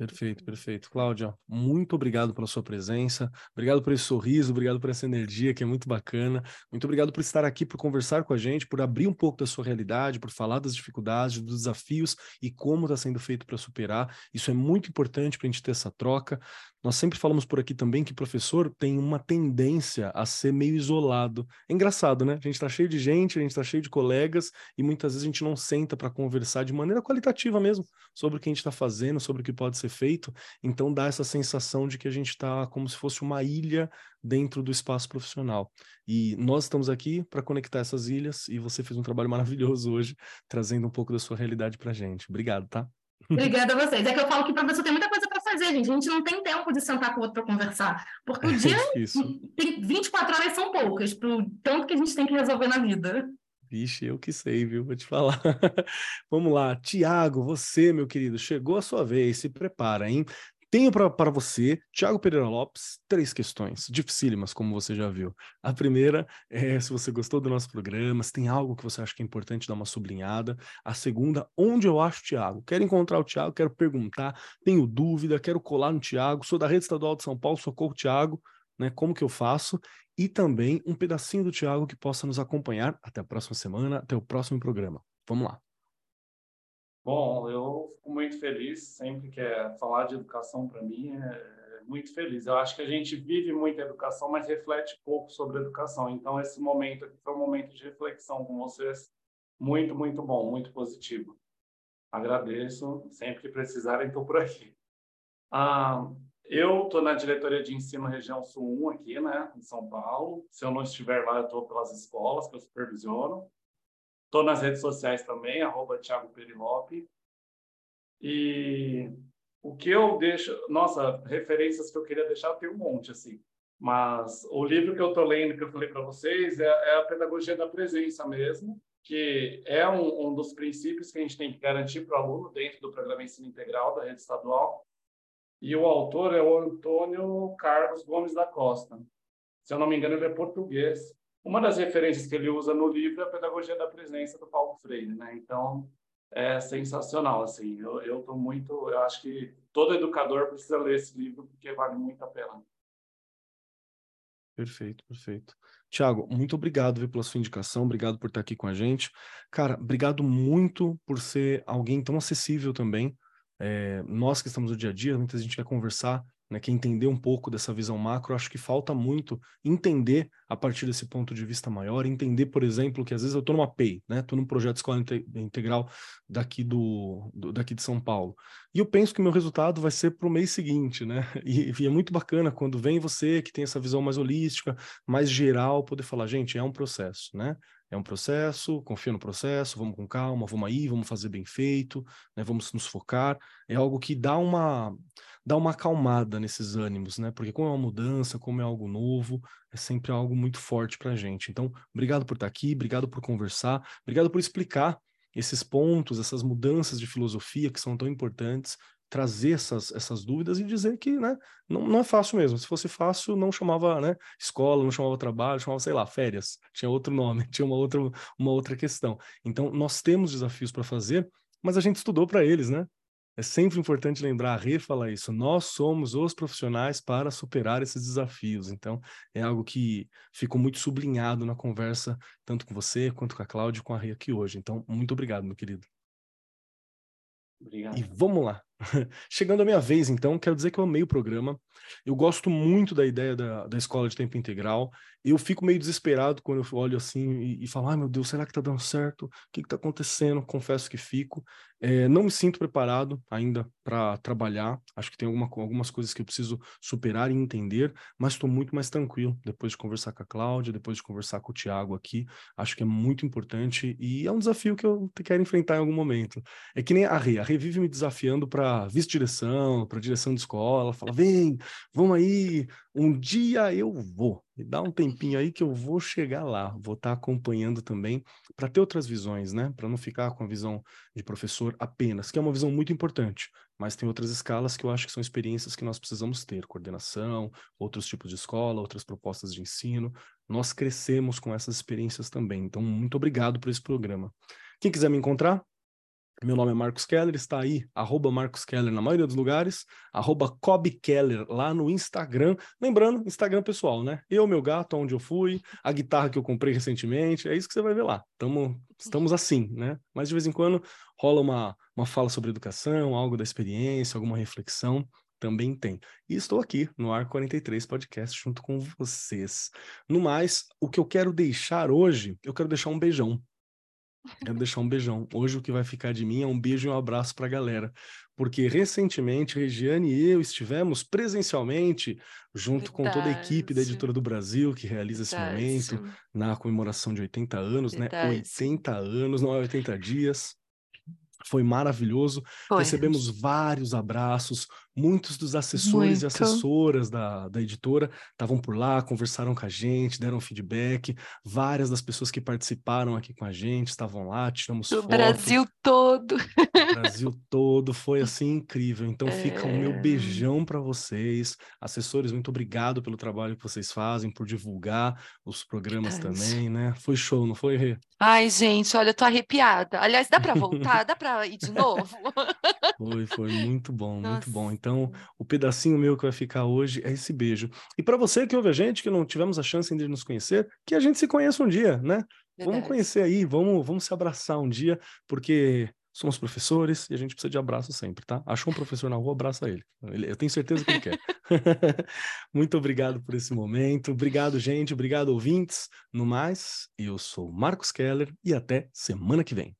Perfeito, perfeito. Cláudia, muito obrigado pela sua presença, obrigado por esse sorriso, obrigado por essa energia que é muito bacana, muito obrigado por estar aqui, por conversar com a gente, por abrir um pouco da sua realidade, por falar das dificuldades, dos desafios e como está sendo feito para superar. Isso é muito importante para a gente ter essa troca. Nós sempre falamos por aqui também que professor tem uma tendência a ser meio isolado. É engraçado, né? A gente está cheio de gente, a gente está cheio de colegas e muitas vezes a gente não senta para conversar de maneira qualitativa mesmo sobre o que a gente está fazendo, sobre o que pode ser feito. Então dá essa sensação de que a gente está como se fosse uma ilha dentro do espaço profissional. E nós estamos aqui para conectar essas ilhas e você fez um trabalho maravilhoso hoje, trazendo um pouco da sua realidade para a gente. Obrigado, tá? Obrigada a vocês. É que eu falo que professor tem muita coisa para fazer, gente. A gente não tem tempo de sentar com o outro para conversar. Porque o dia tem 24 horas são poucas, pro tanto que a gente tem que resolver na vida. Vixe, eu que sei, viu? Vou te falar. Vamos lá. Tiago, você, meu querido, chegou a sua vez. Se prepara, hein? Tenho para você, Tiago Pereira Lopes, três questões dificílimas, como você já viu. A primeira é se você gostou do nosso programa, se tem algo que você acha que é importante dar uma sublinhada. A segunda, onde eu acho o Tiago? Quero encontrar o Tiago, quero perguntar, tenho dúvida, quero colar no Tiago, sou da Rede Estadual de São Paulo, socorro Tiago, né? Como que eu faço? E também um pedacinho do Tiago que possa nos acompanhar até a próxima semana, até o próximo programa. Vamos lá. Bom, eu fico muito feliz sempre que é falar de educação para mim é muito feliz. Eu acho que a gente vive muita educação, mas reflete pouco sobre educação. Então esse momento aqui foi um momento de reflexão com vocês muito, muito bom, muito positivo. Agradeço. Sempre que precisarem, estou por aqui. Ah, eu estou na diretoria de ensino região Sul 1 aqui, né, em São Paulo. Se eu não estiver lá, eu estou pelas escolas que eu supervisiono. Estou nas redes sociais também, arroba Thiago Perilope. E o que eu deixo... Nossa, referências que eu queria deixar tem um monte, assim. Mas o livro que eu estou lendo, que eu falei para vocês, é, é, a Pedagogia da Presença mesmo, que é um, um dos princípios que a gente tem que garantir para o aluno dentro do programa Ensino Integral da rede estadual. E o autor é o Antônio Carlos Gomes da Costa. Se eu não me engano, ele é português. Uma das referências que ele usa no livro é a pedagogia da presença do Paulo Freire, né? Então, é sensacional, assim. Eu, eu tô muito, eu acho que todo educador precisa ler esse livro porque vale muito a pena. Perfeito, perfeito. Tiago, muito obrigado viu, pela sua indicação, obrigado por estar aqui com a gente. Cara, obrigado muito por ser alguém tão acessível também. É, nós que estamos no dia a dia, muita gente quer conversar né, que entender um pouco dessa visão macro, acho que falta muito entender a partir desse ponto de vista maior, entender, por exemplo, que às vezes eu estou numa PEI, né, estou num projeto de escola integral daqui, do, do, daqui de São Paulo, e eu penso que meu resultado vai ser para o mês seguinte, né, e, e, é muito bacana quando vem você que tem essa visão mais holística, mais geral, poder falar, gente, é um processo, né, é um processo, confia no processo, vamos com calma, vamos aí, vamos fazer bem feito, né, vamos nos focar. É algo que dá uma dá uma acalmada nesses ânimos, né? Porque como é uma mudança, como é algo novo, é sempre algo muito forte para a gente. Então, obrigado por estar aqui, obrigado por conversar, obrigado por explicar esses pontos, essas mudanças de filosofia que são tão importantes, trazer essas, essas dúvidas e dizer que né, não, não é fácil mesmo. Se fosse fácil, não chamava né, escola, não chamava trabalho, chamava, sei lá, férias. Tinha outro nome, tinha uma outra, uma outra questão. Então, nós temos desafios para fazer, mas a gente estudou para eles, né? É sempre importante lembrar, a Rê fala isso, nós somos os profissionais para superar esses desafios. Então, é algo que ficou muito sublinhado na conversa, tanto com você, quanto com a Cláudia e com a Rê aqui hoje. Então, muito obrigado, meu querido. Obrigado. E vamos lá. Chegando a minha vez, então, quero dizer que eu amei o programa. Eu gosto muito da ideia da, da escola de tempo integral. Eu fico meio desesperado quando eu olho assim e, e falo: ai meu Deus, será que tá dando certo? O que, que tá acontecendo? Confesso que fico. É, não me sinto preparado ainda para trabalhar. Acho que tem alguma, algumas coisas que eu preciso superar e entender, mas estou muito mais tranquilo depois de conversar com a Cláudia, depois de conversar com o Tiago aqui. Acho que é muito importante e é um desafio que eu quero enfrentar em algum momento. É que nem a Rê. A Rê vive me desafiando para para vice-direção, para direção de escola, fala: vem, vamos aí, um dia eu vou. Me dá um tempinho aí que eu vou chegar lá, vou estar tá acompanhando também, para ter outras visões, né? Para não ficar com a visão de professor apenas, que é uma visão muito importante, mas tem outras escalas que eu acho que são experiências que nós precisamos ter: coordenação, outros tipos de escola, outras propostas de ensino. Nós crescemos com essas experiências também. Então, muito obrigado por esse programa. Quem quiser me encontrar, meu nome é Marcos Keller, está aí, arroba Marcos Keller na maioria dos lugares, arroba Keller lá no Instagram. Lembrando, Instagram pessoal, né? Eu, meu gato, onde eu fui, a guitarra que eu comprei recentemente, é isso que você vai ver lá. Tamo, estamos assim, né? Mas de vez em quando rola uma, uma fala sobre educação, algo da experiência, alguma reflexão, também tem. E estou aqui no Ar 43 Podcast junto com vocês. No mais, o que eu quero deixar hoje, eu quero deixar um beijão Quero deixar um beijão. Hoje o que vai ficar de mim é um beijo e um abraço para a galera. Porque recentemente, Regiane e eu estivemos presencialmente, junto Verdade. com toda a equipe da Editora do Brasil, que realiza Verdade. esse momento, na comemoração de 80 anos, né? Verdade. né? 80 anos, não é 80 dias. Foi maravilhoso. Foi. Recebemos vários abraços. Muitos dos assessores Muito. e assessoras da, da editora estavam por lá, conversaram com a gente, deram feedback. Várias das pessoas que participaram aqui com a gente estavam lá, tiramos fotos. O Brasil todo. O Brasil todo. Foi assim incrível. Então é... fica o meu beijão para vocês. Assessores, muito obrigado pelo trabalho que vocês fazem, por divulgar os programas também, né? Foi show, não foi, Rê? Ai, gente, olha, eu tô arrepiada. Aliás, dá para voltar? dá para ir de novo? Foi, foi muito bom, Nossa. muito bom. Então, o pedacinho meu que vai ficar hoje é esse beijo. E para você que ouve a gente, que não tivemos a chance de nos conhecer, que a gente se conheça um dia, né? Verdade. Vamos conhecer aí, vamos, vamos se abraçar um dia, porque somos professores e a gente precisa de abraço sempre, tá? Achou um professor na rua, abraça ele. Eu tenho certeza que ele quer. Muito obrigado por esse momento. Obrigado, gente. Obrigado, ouvintes. No mais, eu sou Marcos Keller e até semana que vem.